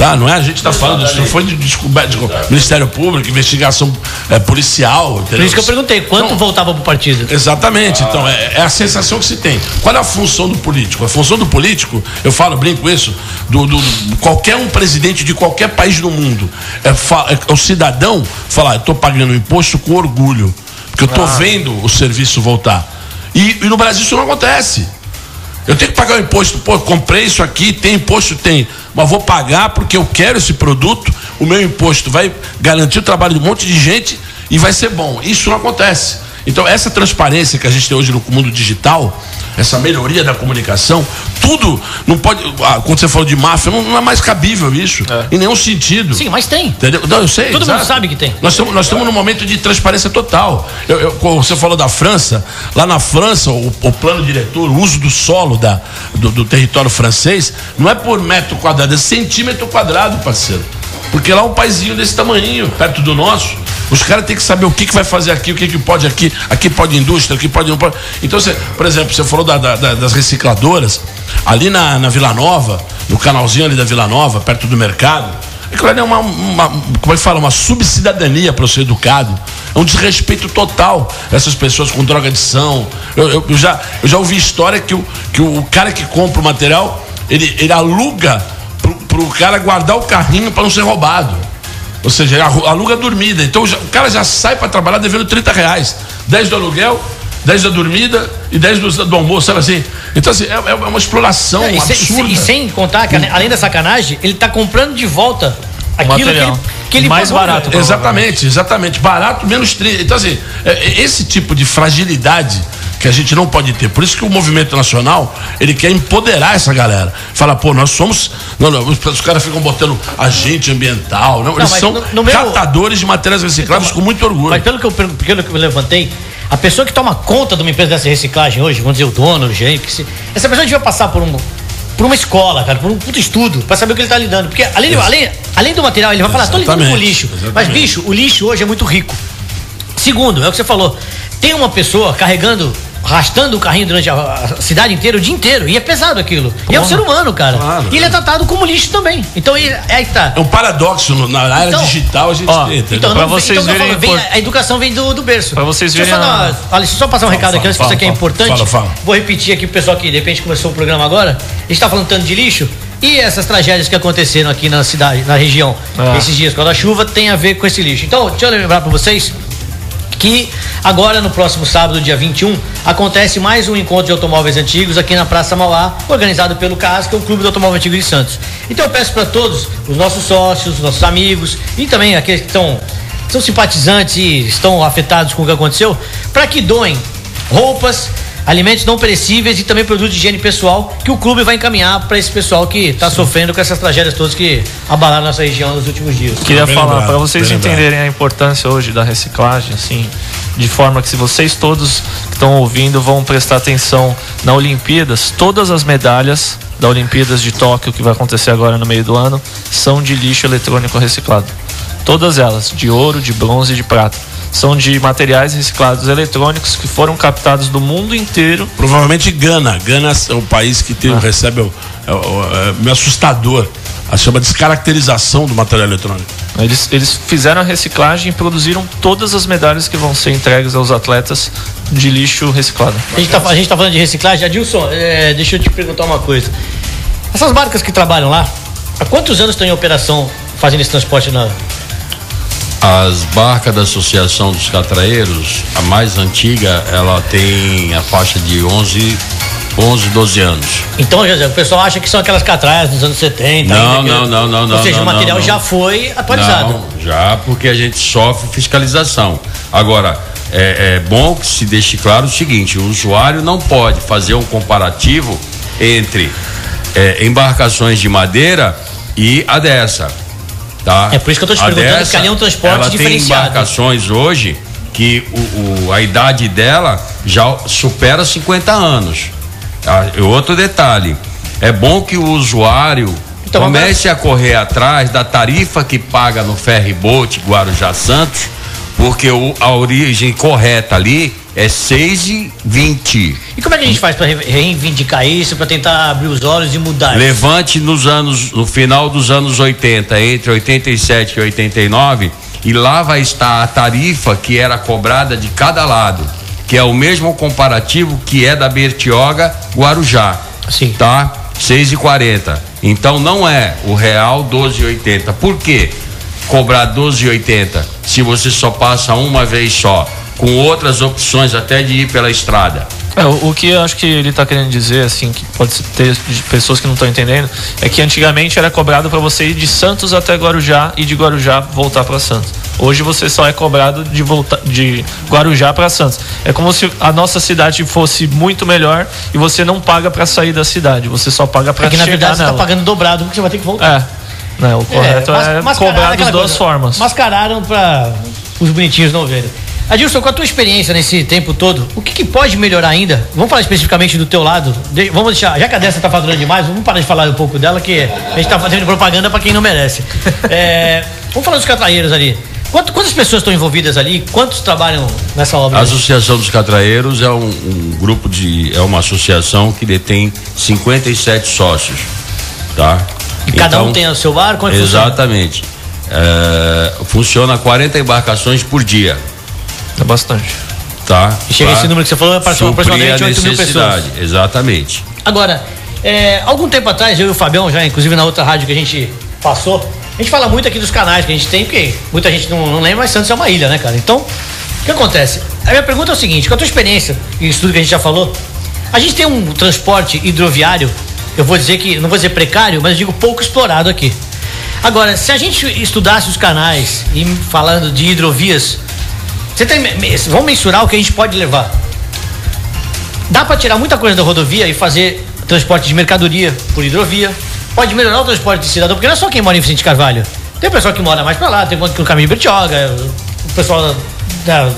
Tá? Não é a gente está falando, isso não foi de descoberta de Ministério Público, investigação é, policial. Entendeu? Por isso que eu perguntei, quanto então, voltava para o partido? Exatamente, ah. então é, é, a sensação que se tem. Qual é a função do político? A função do político, eu falo, brinco isso, do, do, do qualquer um presidente de qualquer país do mundo, é, é, é o cidadão falar, eu estou pagando imposto com orgulho, porque eu estou ah. vendo o serviço voltar. E, e no Brasil isso não acontece. Eu tenho que pagar o imposto. Pô, comprei isso aqui, tem imposto? Tem. Mas vou pagar porque eu quero esse produto. O meu imposto vai garantir o trabalho de um monte de gente e vai ser bom. Isso não acontece. Então, essa transparência que a gente tem hoje no mundo digital, essa melhoria da comunicação, tudo não pode. Ah, quando você falou de máfia, não, não é mais cabível isso. É. Em nenhum sentido. Sim, mas tem. Entendeu? Não, eu sei. Todo exato. mundo sabe que tem. Nós estamos nós num momento de transparência total. Eu, eu, você falou da França, lá na França, o, o plano diretor, o uso do solo da, do, do território francês, não é por metro quadrado, é centímetro quadrado, parceiro. Porque lá é um paizinho desse tamanho, perto do nosso. Os caras têm que saber o que, que vai fazer aqui, o que, que pode aqui, aqui pode indústria, aqui pode não pode. Então, você, por exemplo, você falou da, da, das recicladoras, ali na, na Vila Nova, no canalzinho ali da Vila Nova, perto do mercado, aquilo ali é uma, uma como é que fala, uma subcidadania para ser educado. É um desrespeito total essas pessoas com droga adição. Eu, eu, eu, já, eu já ouvi história que o, que o cara que compra o material, ele, ele aluga para o cara guardar o carrinho para não ser roubado. Ou seja, aluga dormida. Então o cara já sai para trabalhar devendo 30 reais. 10 do aluguel, 10 da dormida e 10 do, do almoço, sabe assim? Então, assim, é, é uma exploração é, e absurda. Sem, e, sem contar que, além da sacanagem, ele está comprando de volta aquilo que ele, que ele mais pagou, barato. Exatamente, exatamente. Barato menos 30. Então, assim, é, esse tipo de fragilidade que a gente não pode ter. Por isso que o movimento nacional, ele quer empoderar essa galera. Fala, pô, nós somos. Não, não, os, caras ficam botando agente ambiental. Não, não eles são no, no meu... catadores de materiais recicláveis então, com muito orgulho. Mas pelo que, eu, pelo que eu levantei, a pessoa que toma conta de uma empresa dessa reciclagem hoje, vamos dizer, o dono, o gente, se, essa pessoa devia passar por um. Por uma escola, cara, por um puto estudo, para saber o que ele está lidando. Porque além, além, além do material, ele vai falar, tô lidando com o lixo. Exatamente. Mas, bicho, o lixo hoje é muito rico. Segundo, é o que você falou. Tem uma pessoa carregando arrastando o carrinho durante a, a, cidade inteira, o dia inteiro. E é pesado aquilo. Porra. E é um ser humano, cara. Claro, e ele é tratado como lixo também. Então é aí tá. É um paradoxo na área então, digital a gente ó, tem. Então, pra vocês então, verem. Falo, vem, a educação vem do, do berço. Pra vocês verem. Deixa eu só, a... olha, só passar um fala, recado aqui antes, que isso aqui é importante. Fala, fala. Vou repetir aqui pro pessoal que de repente começou o programa agora. A gente tá falando tanto de lixo. E essas tragédias que aconteceram aqui na cidade, na região, é. esses dias com a chuva, tem a ver com esse lixo. Então, deixa eu lembrar para vocês que agora no próximo sábado, dia 21, acontece mais um encontro de automóveis antigos aqui na Praça Mauá, organizado pelo CAS, que é o Clube do Automóvel Antigo de Santos. Então eu peço para todos, os nossos sócios, os nossos amigos e também aqueles que estão são simpatizantes e estão afetados com o que aconteceu, para que doem roupas, alimentos não perecíveis e também produtos de higiene pessoal que o clube vai encaminhar para esse pessoal que está sofrendo com essas tragédias todas que abalaram nossa região nos últimos dias. Queria bem falar para vocês entenderem a importância hoje da reciclagem, assim, de forma que se vocês todos que estão ouvindo vão prestar atenção na Olimpíadas, todas as medalhas da Olimpíadas de Tóquio que vai acontecer agora no meio do ano são de lixo eletrônico reciclado. Todas elas, de ouro, de bronze e de prata são de materiais reciclados eletrônicos que foram captados do mundo inteiro. Provavelmente Gana. Gana é o país que tem, ah. recebe o, é, é, é, assustador. A chama descaracterização do material eletrônico. Eles, eles fizeram a reciclagem e produziram todas as medalhas que vão ser entregues aos atletas de lixo reciclado. A gente está tá falando de reciclagem. Adilson, é, deixa eu te perguntar uma coisa. Essas marcas que trabalham lá, há quantos anos estão em operação fazendo esse transporte na. As barcas da Associação dos Catraeiros, a mais antiga, ela tem a faixa de 11 11, 12 anos. Então, José, o pessoal acha que são aquelas catraias dos anos 70. Não, não, não, não, não. Ou seja, não, o material não, já foi atualizado. Não, já porque a gente sofre fiscalização. Agora, é, é bom que se deixe claro o seguinte: o usuário não pode fazer um comparativo entre é, embarcações de madeira e a dessa. Tá? É por isso que eu estou te perguntando, dessa, que ali é um transporte ela diferenciado. Tem embarcações hoje que o, o, a idade dela já supera 50 anos. Ah, outro detalhe, é bom que o usuário então, comece a correr atrás da tarifa que paga no ferry boat Guarujá Santos, porque o, a origem correta ali é 6,20. E como é que a gente faz para reivindicar isso, para tentar abrir os olhos e mudar Levante isso? nos anos, no final dos anos 80, entre 87 e 89, e lá vai estar a tarifa que era cobrada de cada lado que é o mesmo comparativo que é da Bertioga Guarujá. Sim. Tá? 6,40. Então não é o real 12,80. Por quê? Cobrar 12,80 se você só passa uma vez só, com outras opções até de ir pela estrada. É, o, o, que eu acho que ele está querendo dizer, assim, que pode ter pessoas que não estão entendendo, é que antigamente era cobrado para você ir de Santos até Guarujá e de Guarujá voltar para Santos. Hoje você só é cobrado de, voltar, de Guarujá para Santos. É como se a nossa cidade fosse muito melhor e você não paga para sair da cidade, você só paga para é chegar na verdade, nela. Você tá pagando dobrado porque você vai ter que voltar. É. Né, o correto é, é cobrar das duas coisa. formas. Mascararam para os bonitinhos não verem. Adilson, com a tua experiência nesse tempo todo, o que, que, pode melhorar ainda? Vamos falar especificamente do teu lado. De, vamos deixar, já que a Dessa está faturando demais, vamos parar de falar um pouco dela, que a gente está fazendo propaganda para quem não merece. É, vamos falar dos catraeiros ali. Quanto, quantas pessoas estão envolvidas ali? Quantos trabalham nessa obra? A Associação dos Catraeiros é um, um, grupo de. é uma associação que detém 57 sócios. Tá? E cada então, um tem o seu barco? É exatamente. É, funciona 40 embarcações por dia. É bastante. Tá? E chega esse número que você falou, é aproximadamente 8 mil pessoas. Exatamente. Agora, é, algum tempo atrás, eu e o Fabião, já inclusive na outra rádio que a gente passou, a gente fala muito aqui dos canais que a gente tem, porque muita gente não, não lembra, mas Santos é uma ilha, né, cara? Então, o que acontece? A minha pergunta é o seguinte: com a tua experiência e isso tudo que a gente já falou, a gente tem um transporte hidroviário, eu vou dizer que, não vou dizer precário, mas eu digo pouco explorado aqui. Agora, se a gente estudasse os canais e falando de hidrovias, você tem, vamos mensurar o que a gente pode levar. Dá para tirar muita coisa da rodovia e fazer transporte de mercadoria por hidrovia, pode melhorar o transporte de cidadão, porque não é só quem mora em Vicente Carvalho. Tem pessoal que mora mais pra lá, tem o caminho Bertioga, o pessoal da,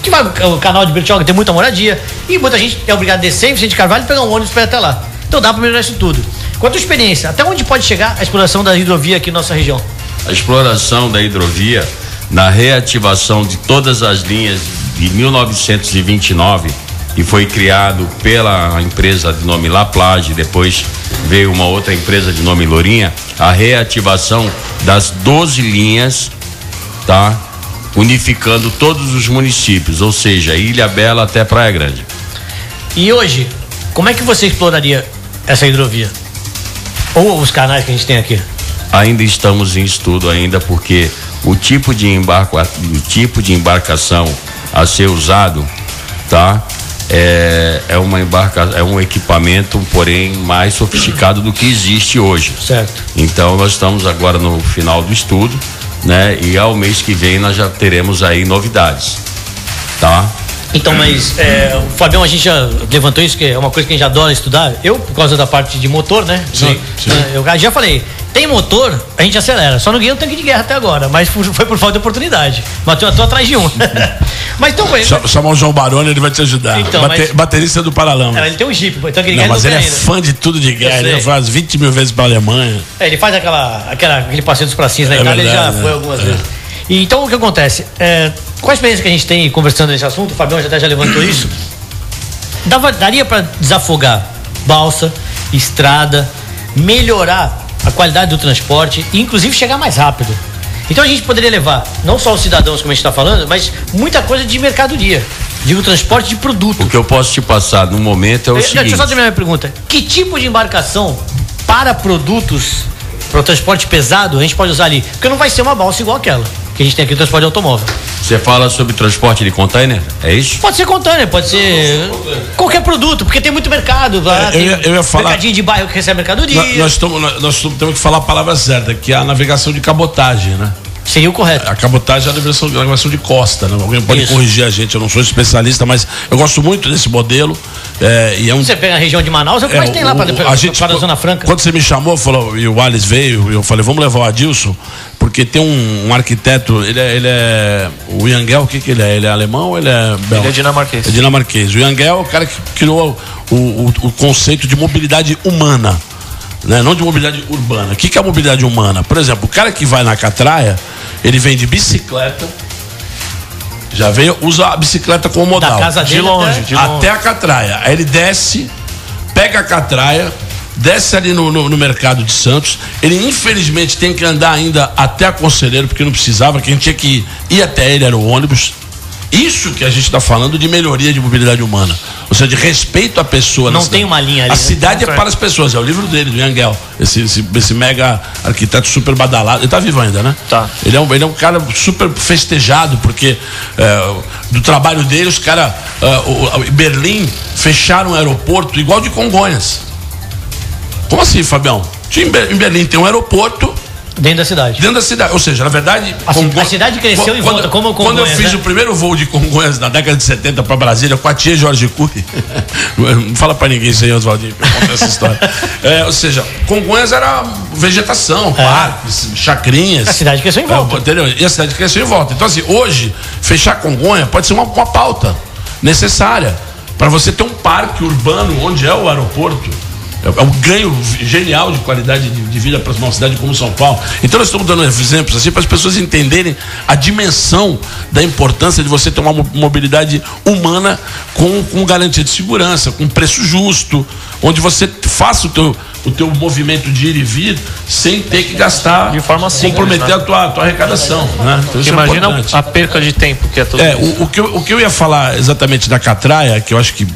que vai o canal de Bertioga tem muita moradia e muita gente é obrigada a descer em Vicente Carvalho e pegar um ônibus para ir até lá. Então dá para melhorar isso tudo. Quanto experiência, até onde pode chegar a exploração da hidrovia aqui na nossa região? A exploração da hidrovia na reativação de todas as linhas de 1929 e foi criado pela empresa de nome La Plage, depois veio uma outra empresa de nome Lourinha, a reativação das 12 linhas, tá? Unificando todos os municípios, ou seja, Ilha Bela até Praia Grande. E hoje, como é que você exploraria essa hidrovia? Ou os canais que a gente tem aqui? Ainda estamos em estudo ainda porque o tipo de embarco, o tipo de embarcação a ser usado, tá? é, é uma embarca, é um equipamento, porém mais sofisticado do que existe hoje. Certo. Então nós estamos agora no final do estudo, né? E ao mês que vem nós já teremos aí novidades, tá? Então, mas é, o Fabião, a gente já levantou isso, que é uma coisa que a gente adora estudar. Eu, por causa da parte de motor, né? Sim. sim. Eu já falei, tem motor, a gente acelera. Só não ganhei um tanque de guerra até agora, mas foi por falta de oportunidade. Mas eu tô atrás de um. mas então foi. Chamar o João Baroni, ele vai te ajudar. Então, Bate, mas... Baterista do Paralama. É, ele tem um Jeep, então ele não, mas ele é ainda. fã de tudo de guerra. Ele faz 20 mil vezes pra Alemanha. É, ele faz aquela, aquela, aquele passeio dos pracinhos na é Itália, verdade, ele já né? foi algumas é. vezes. E, então o que acontece? É, com a experiência que a gente tem conversando nesse assunto, o Fabião já até já levantou isso. Dava, daria para desafogar balsa, estrada, melhorar a qualidade do transporte e inclusive chegar mais rápido. Então a gente poderia levar não só os cidadãos, como a gente está falando, mas muita coisa de mercadoria. Digo, transporte de produto. O que eu posso te passar no momento é o eu, seguinte. Deixa eu só terminar minha pergunta. Que tipo de embarcação para produtos para o transporte pesado, a gente pode usar ali. Porque não vai ser uma balsa igual aquela que a gente tem aqui no transporte de automóvel. Você fala sobre transporte de container? É isso? Pode ser container, pode ser qualquer produto, porque tem muito mercado. Lá, É, eu, ia, eu ia falar. Mercadinho de bairro que recebe mercadoria. Nós, nós, tamo- nós- nós temos que falar a palavra certa, que é a navegação de cabotagem, né? Seria o correto. A cabotagem é a navegação, de costa, né? Alguém pode Isso. corrigir a gente, eu não sou especialista, mas eu gosto muito desse modelo. é, e é um Você pega a região de Manaus, é o que É, mais tem lá para a gente, a Zona Franca. Quando você me chamou, falou, e o Alice veio, eu falei, vamos levar o Adilson, porque tem um, um arquiteto, ele é, ele é. O Yangel, o que, que ele é? Ele é alemão ou ele é belga? Ele é dinamarquês. É dinamarquês. O Yangel é o cara que criou o, o- o conceito de mobilidade humana. Né? Não de mobilidade urbana. O que, que é a mobilidade humana? Por exemplo, o cara que vai na catraia, ele vem de bicicleta, já veio, usa a bicicleta como modal. Da casa De dele longe, até- de longe. Até a catraia. Aí ele desce, pega a catraia, desce ali no, no- no mercado de Santos. Ele infelizmente tem que andar ainda até a Conselheiro, porque não precisava, quem tinha que ir, ir até ele era o ônibus. Isso que a gente está falando de melhoria de mobilidade humana. Ou seja, de respeito à pessoa. Não tem uma linha ali, A né? cidade é para as pessoas, é o livro dele, do Yangel. Esse, esse, esse mega arquiteto super badalado. Ele está vivo ainda, né? Tá. Ele é um, ele é um cara super festejado, porque é, do trabalho dele, os caras. em Berlim fecharam um aeroporto igual de Congonhas. Como assim, Fabião? Em Berlim tem um aeroporto Dentro da cidade. dentro da cidade. Ou seja, na verdade. A Congon- a cidade cresceu em quando, volta, como Quando eu Congonhas, fiz né? o primeiro voo de Congonhas na década de 70 para Brasília com a tia Jorge Cury. Não fala para ninguém isso aí, Oswaldinho, pra contar essa história. É, ou seja, Congonhas era vegetação, parques, chacrinhas. É. A cidade cresceu em volta. É, entendeu? E a cidade cresceu em volta. Então, assim, hoje, fechar Congonha pode ser uma, uma pauta necessária para você ter um parque urbano onde é o aeroporto. É é um ganho genial de qualidade de, de vida para uma cidade como São Paulo. Então nós estamos dando exemplos assim para as pessoas entenderem a dimensão da importância de você ter uma mo- mobilidade humana com, com garantia de segurança, com preço justo, onde você faça o teu, o teu movimento de ir e vir sem ter que gastar, De forma simples, comprometer né? a tua, tua arrecadação. Né? Então, é Imagina importante. a perca de tempo que é tudo É, o, o que eu, o que eu ia falar exatamente da Catraia, que eu acho que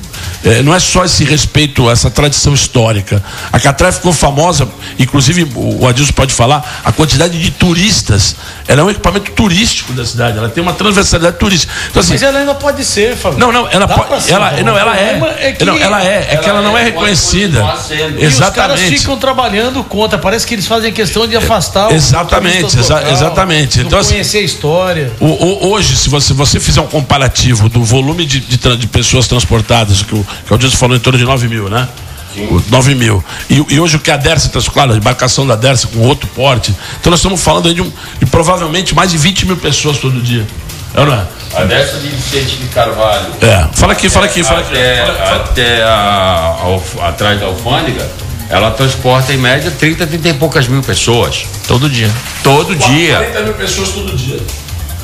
é, não é só esse respeito a essa tradição histórica. A Catraia ficou famosa, inclusive o o Adilson pode falar, a quantidade de turistas. Ela é um equipamento turístico da cidade, ela tem uma transversalidade turística. Então, assim, Mas ela ainda pode ser, Fábio. não, não, ela Dá pode. ser, Ela, não, ela O é. é que- não, ela é. É que ela não é é, reconhecida. sendo. E os caras Exatamente. ficam trabalhando contra. Parece que eles fazem questão de afastar o Exatamente, turista exa- local, exatamente. Então, assim, conhecer a história. O- o- hoje, se você, você fizer um comparativo do volume de, de de pessoas transportadas, que o, que o Dilson falou em torno de 9 mil, né? O 9 mil. E, e hoje o que a Dersa transporta, claro, a embarcação da Dersa com outro porte. Então nós estamos falando aí de, um, de provavelmente mais de 20 mil pessoas todo dia. É ou não é? A dessa de Vicente de Carvalho. É. Fala aqui, fala aqui, fala aqui. Até, Fala- fala- até a, a atrás da alfândega, ela transporta em média 30, 30 e poucas mil pessoas. Todo dia. Todo dia. 40 mil pessoas todo dia.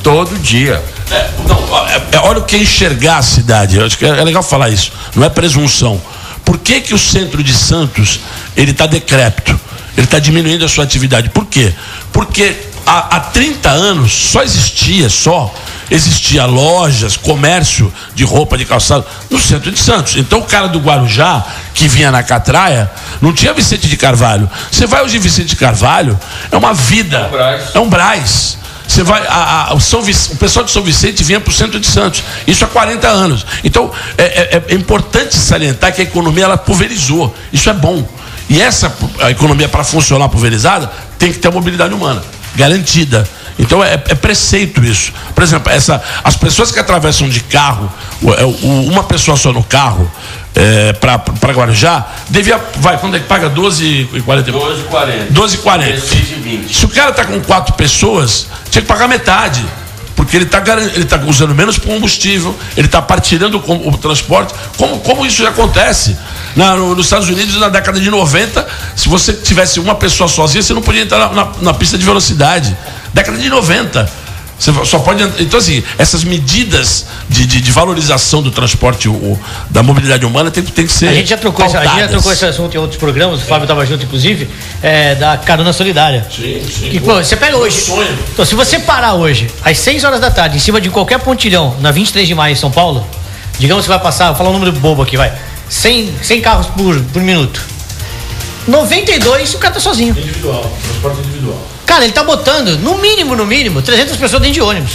Todo dia. É, não, é- olha o que é enxergar a cidade. Eu acho que é, é legal falar isso. Não é presunção. Por que, que o centro de Santos ele está decrépito? Ele está diminuindo a sua atividade. Por quê? Porque há, há 30 anos só existia, só existia lojas, comércio de roupa, de calçado no centro de Santos. Então o cara do Guarujá, que vinha na Catraia, não tinha Vicente de Carvalho. Você vai hoje em Vicente de Carvalho, é uma vida. É um Brás. É um Brás. Você vai, a- a- o, São Vic- o pessoal de São Vicente vinha para o centro de Santos. Isso há 40 anos. Então, é, é- é importante salientar que a economia ela pulverizou. Isso é bom. E essa a economia, para funcionar pulverizada, tem que ter a mobilidade humana, garantida. Então é, é preceito isso. Por exemplo, essa, as pessoas que atravessam de carro, é, uma pessoa só no carro, é, para Guarujá, devia. Vai, quando é que paga? 12,40? 12,40. 12,40. 16,20. Se o cara está com quatro pessoas, tinha que pagar metade. Porque ele está ele tá usando menos combustível, ele está partilhando o, o transporte. Como, como isso já acontece? Na- no- nos Estados Unidos, na década de 90, se você tivesse uma pessoa sozinha, você não podia entrar na, na- na pista de velocidade. Década de 90. Você só pode. ent- Então, assim, essas medidas de, de- de valorização do transporte, o- da mobilidade humana, tem, tem que ser. A gente já trocou, esse, a gente já trocou esse assunto em outros programas, o Fábio estava junto, inclusive, é, da carona solidária. Sim, sim. Que, pô, você pega hoje. sonho. Então, se você parar hoje, às 6 horas da tarde, em cima de qualquer pontilhão, na 23 de maio em São Paulo, digamos que vai passar, vou falar um número bobo aqui, vai. 100, 100 carros por, por minuto. 92 o cara tá sozinho. Individual, transporte individual. Cara, ele tá botando, no mínimo, no mínimo, 300 pessoas dentro de ônibus.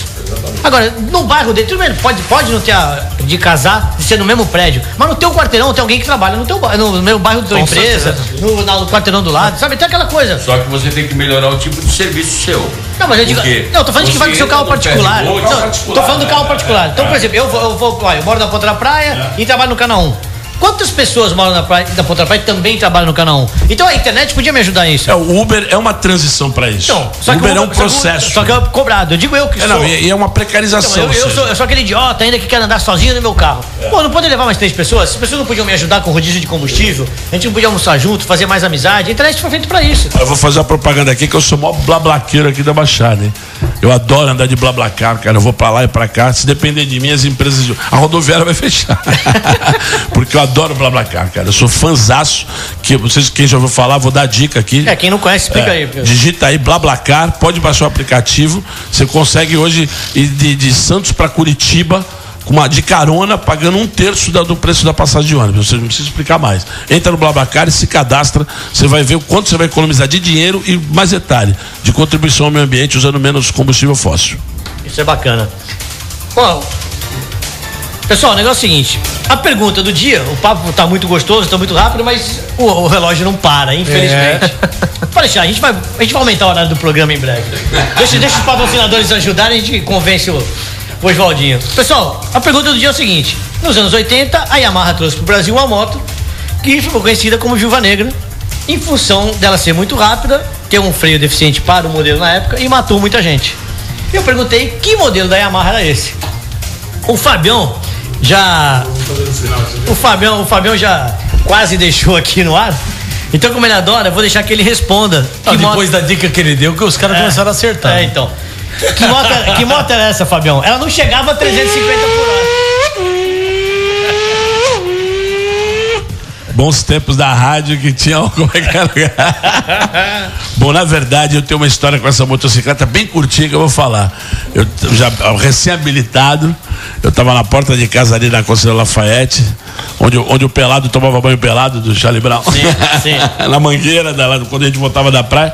Agora, no bairro dele, tudo bem, pode, pode não ter a, de casar, de ser no mesmo prédio, mas no teu quarteirão tem alguém que trabalha no teu no, mesmo bairro da tua Com empresa, no, na- no quarteirão do lado, sabe? Tem aquela coisa. Só que você tem que melhorar o tipo de serviço seu. Não, mas eu digo. Não, eu tô falando de que vai com seu carro particular. Não, particular, tô falando do carro particular. Então, por exemplo, eu vou, eu vou, ó, eu moro na Ponta da Praia e trabalho no Canal 1. Quantas pessoas moram na, praia, na Ponta da Praia e também trabalham no Canal 1? Então a internet podia me ajudar nisso. É, o Uber é uma transição para isso. Então, o Uber eu- é um processo. Só que é cobrado. Eu digo eu que É, sou. não, e, e é uma precarização. Então, eu, eu sou, eu sou aquele idiota ainda que quer andar sozinho no meu carro. Pô, não pode levar mais três pessoas? As pessoas não podiam me ajudar com rodízio de combustível? A gente não podia almoçar junto, fazer mais amizade? A internet foi feita pra isso. Eu vou fazer uma propaganda aqui que eu sou o maior blablaqueiro aqui da Baixada, hein? Eu adoro andar de blablacar, cara. Eu vou pra lá e pra cá. Se depender de mim, as empresas. A rodoviária vai fechar. Porque eu adoro blablacar, cara. Eu sou fanzaço. Que vocês, quem já ouviu falar, vou dar dica aqui. É, quem não conhece, explica aí. É, digita aí Blablacar, pode baixar o aplicativo. Você consegue hoje ir de, de Santos para Curitiba uma, de carona, pagando um terço da- do preço da passagem de ônibus. Você não precisa explicar mais. Entra no Blablacar e se cadastra. Você vai ver o quanto você vai economizar de dinheiro e, mais detalhe, de contribuição ao meio ambiente usando menos combustível fóssil. Isso é bacana. Bom, pessoal, o negócio é o seguinte: a pergunta do dia, o papo tá muito gostoso, tá muito rápido, mas o, o relógio não para, infelizmente. Pode deixar, a gente, vai, a gente vai aumentar o horário do programa em breve. Deixa, deixa os patrocinadores ajudarem, a gente convence o, o Oswaldinho. Pessoal, a pergunta do dia é o seguinte: nos anos 80, a Yamaha trouxe pro Brasil uma moto que ficou conhecida como Viúva Negra, em função dela ser muito rápida, ter um freio deficiente para o modelo na época e matou muita gente. Eu perguntei que modelo da Yamaha era esse. O Fabião já. O Fabião, o Fabião já quase deixou aqui no ar. Então, como ele adora, eu vou deixar que ele responda. Ah, Que moto- depois da dica que ele deu, que os caras começaram a acertar. É, então. Que moto, que moto era essa, Fabião? Ela não chegava a 350 por hora. Bons tempos da rádio que tinha. Como é que era? Bom, na verdade, eu tenho uma história com essa motocicleta bem curtinha que eu vou falar. Eu já recém-habilitado, eu estava na porta de casa ali na Conselho Lafayette, onde, o- onde o pelado tomava banho pelado do Charlie Brown. sim. na mangueira, da, lá, quando a gente voltava da praia.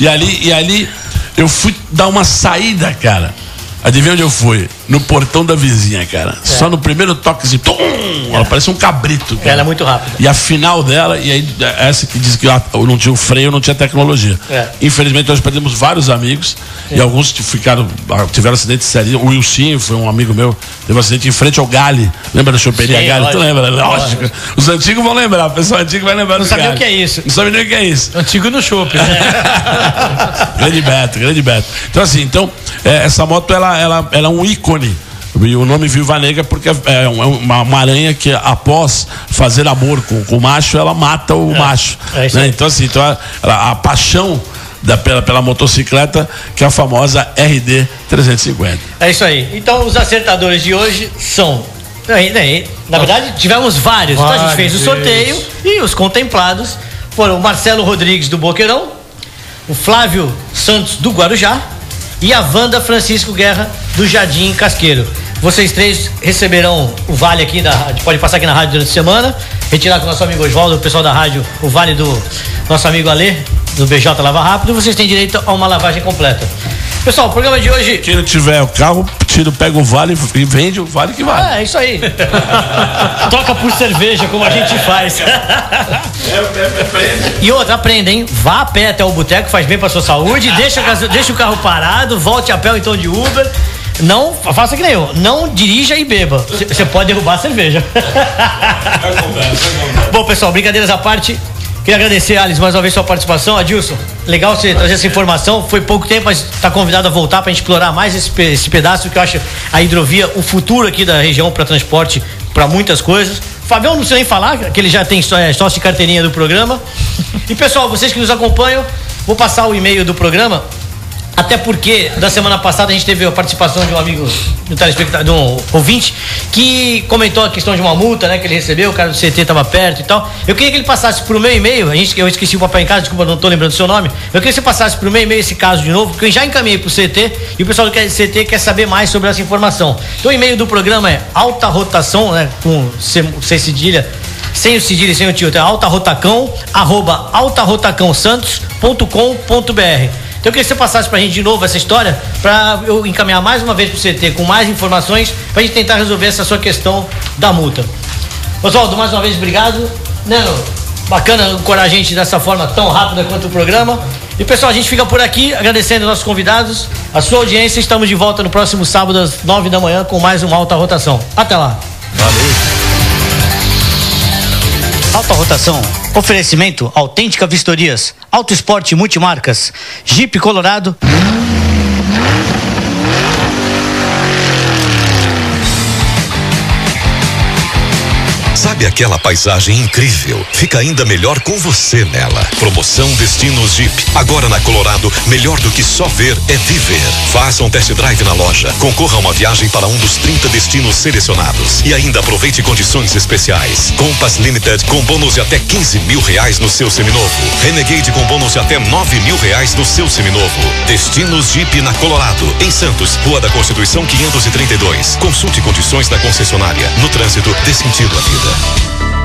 E ali, e ali eu fui dar uma saída, cara. Adivinha onde eu fui? No portão da vizinha, cara. Só no primeiro toquezinho. Tum! Ela parece um cabrito. Cara. Ela é muito rápida. E a final dela, e aí essa que diz que ah, não tinha o freio, não tinha tecnologia. É. Infelizmente nós perdemos vários amigos e alguns t- ficaram, ah, tiveram acidente sério. O Wilson foi um amigo meu, teve um acidente em frente ao Gale. Lembra da choperia Sim, Gale? Tu lógico. lembra? Lógico. Os antigos vão lembrar, o pessoal antigo vai lembrar Não sabia o que é isso. Não sabe nem o que é isso. Antigo no shopping. grande Beto, grande Beto. Então, assim, então, é, essa moto, ela, ela, ela é um ícone. E o nome Viúva Negra porque é é uma, uma aranha que após fazer amor com, com o macho, ela mata o macho. é né? Então, assim, então, a, ela- a paixão da, pela, pela motocicleta, que é a famosa RD 350. É isso aí. Então, os acertadores de hoje são. Aí, daí, Na verdade, tivemos vários. Então, a gente fez o sorteio e os contemplados foram o Marcelo Rodrigues do Boqueirão, o Flávio Santos do Guarujá e a Wanda Francisco Guerra do Jardim Casqueiro. Vocês três receberão o vale aqui da rádio, pode passar aqui na rádio durante a semana, retirar com o nosso amigo Oswaldo, o pessoal da rádio, o vale do nosso amigo Alê, do BJ Lava Rápido, vocês têm direito a uma lavagem completa. Pessoal, o programa de hoje Quem não tiver o carro, tira, pega o vale e vende o vale que vale. É, isso aí. Troca por cerveja, como a gente faz. e outra, aprenda, hein? Vá a pé até o boteco, faz bem pra sua saúde, deixa, deixa o carro parado, volte a pé ou então de Uber. Não, faça que nem eu, não dirija e beba. Você pode derrubar a cerveja. Bom, pessoal, brincadeiras à parte. Queria agradecer, Alice, mais uma vez sua participação. Adilson, legal você trazer essa informação. Foi pouco tempo, mas está convidado a voltar para a gente explorar mais esse, esse pedaço que eu acho a hidrovia, o futuro aqui da região para transporte, para muitas coisas. Fabião, não precisa nem falar, que ele já tem só- é, sócio de carteirinha do programa. E pessoal, vocês que nos acompanham, vou passar o e-mail do programa. Até porque, da semana passada, a gente teve a participação de um amigo, de um telespectador, de um ouvinte, que comentou a questão de uma multa, né, que ele recebeu, o cara do CT estava perto e tal. Eu queria que ele passasse pro meu e-mail, a gente, eu esqueci o papel em casa, desculpa, não estou lembrando o seu nome. Eu queria que você passasse pro meu e-mail esse caso de novo, porque eu já encaminhei pro CT e o pessoal do CT quer saber mais sobre essa informação. Então, o e-mail do programa é alta rotação, né, com C cedilha, sem o cedilho e sem o tio, é altarotacão, arroba altarotacãosantos.com.br. Então eu queria que você passasse pra gente de novo essa história, para eu encaminhar mais uma vez pro CT com mais informações, pra gente tentar resolver essa sua questão da multa. Oswaldo, mais uma vez, obrigado. Neno, bacana ancorar a gente dessa forma tão rápida quanto o programa. E pessoal, a gente fica por aqui agradecendo aos nossos convidados, a sua audiência. Estamos de volta no próximo sábado às nove da manhã com mais uma alta rotação. Até lá. Valeu. Alta rotação. Oferecimento Autêntica Vistorias. Auto Esporte Multimarcas. Jeep Colorado. Sabe aquela paisagem incrível? Fica ainda melhor com você nela. Promoção Destinos Jeep. Agora na Colorado, melhor do que só ver é viver. Faça um test drive na loja. Concorra a uma viagem para um dos 30 destinos selecionados. E ainda aproveite condições especiais. Compass Limited com bônus de até 15 mil reais no seu seminovo. Renegade com bônus de até 9 mil reais no seu seminovo. Destinos Jeep na Colorado. Em Santos, Rua da Constituição 532. Consulte condições da concessionária. No trânsito, dê sentido à vida. Thank you.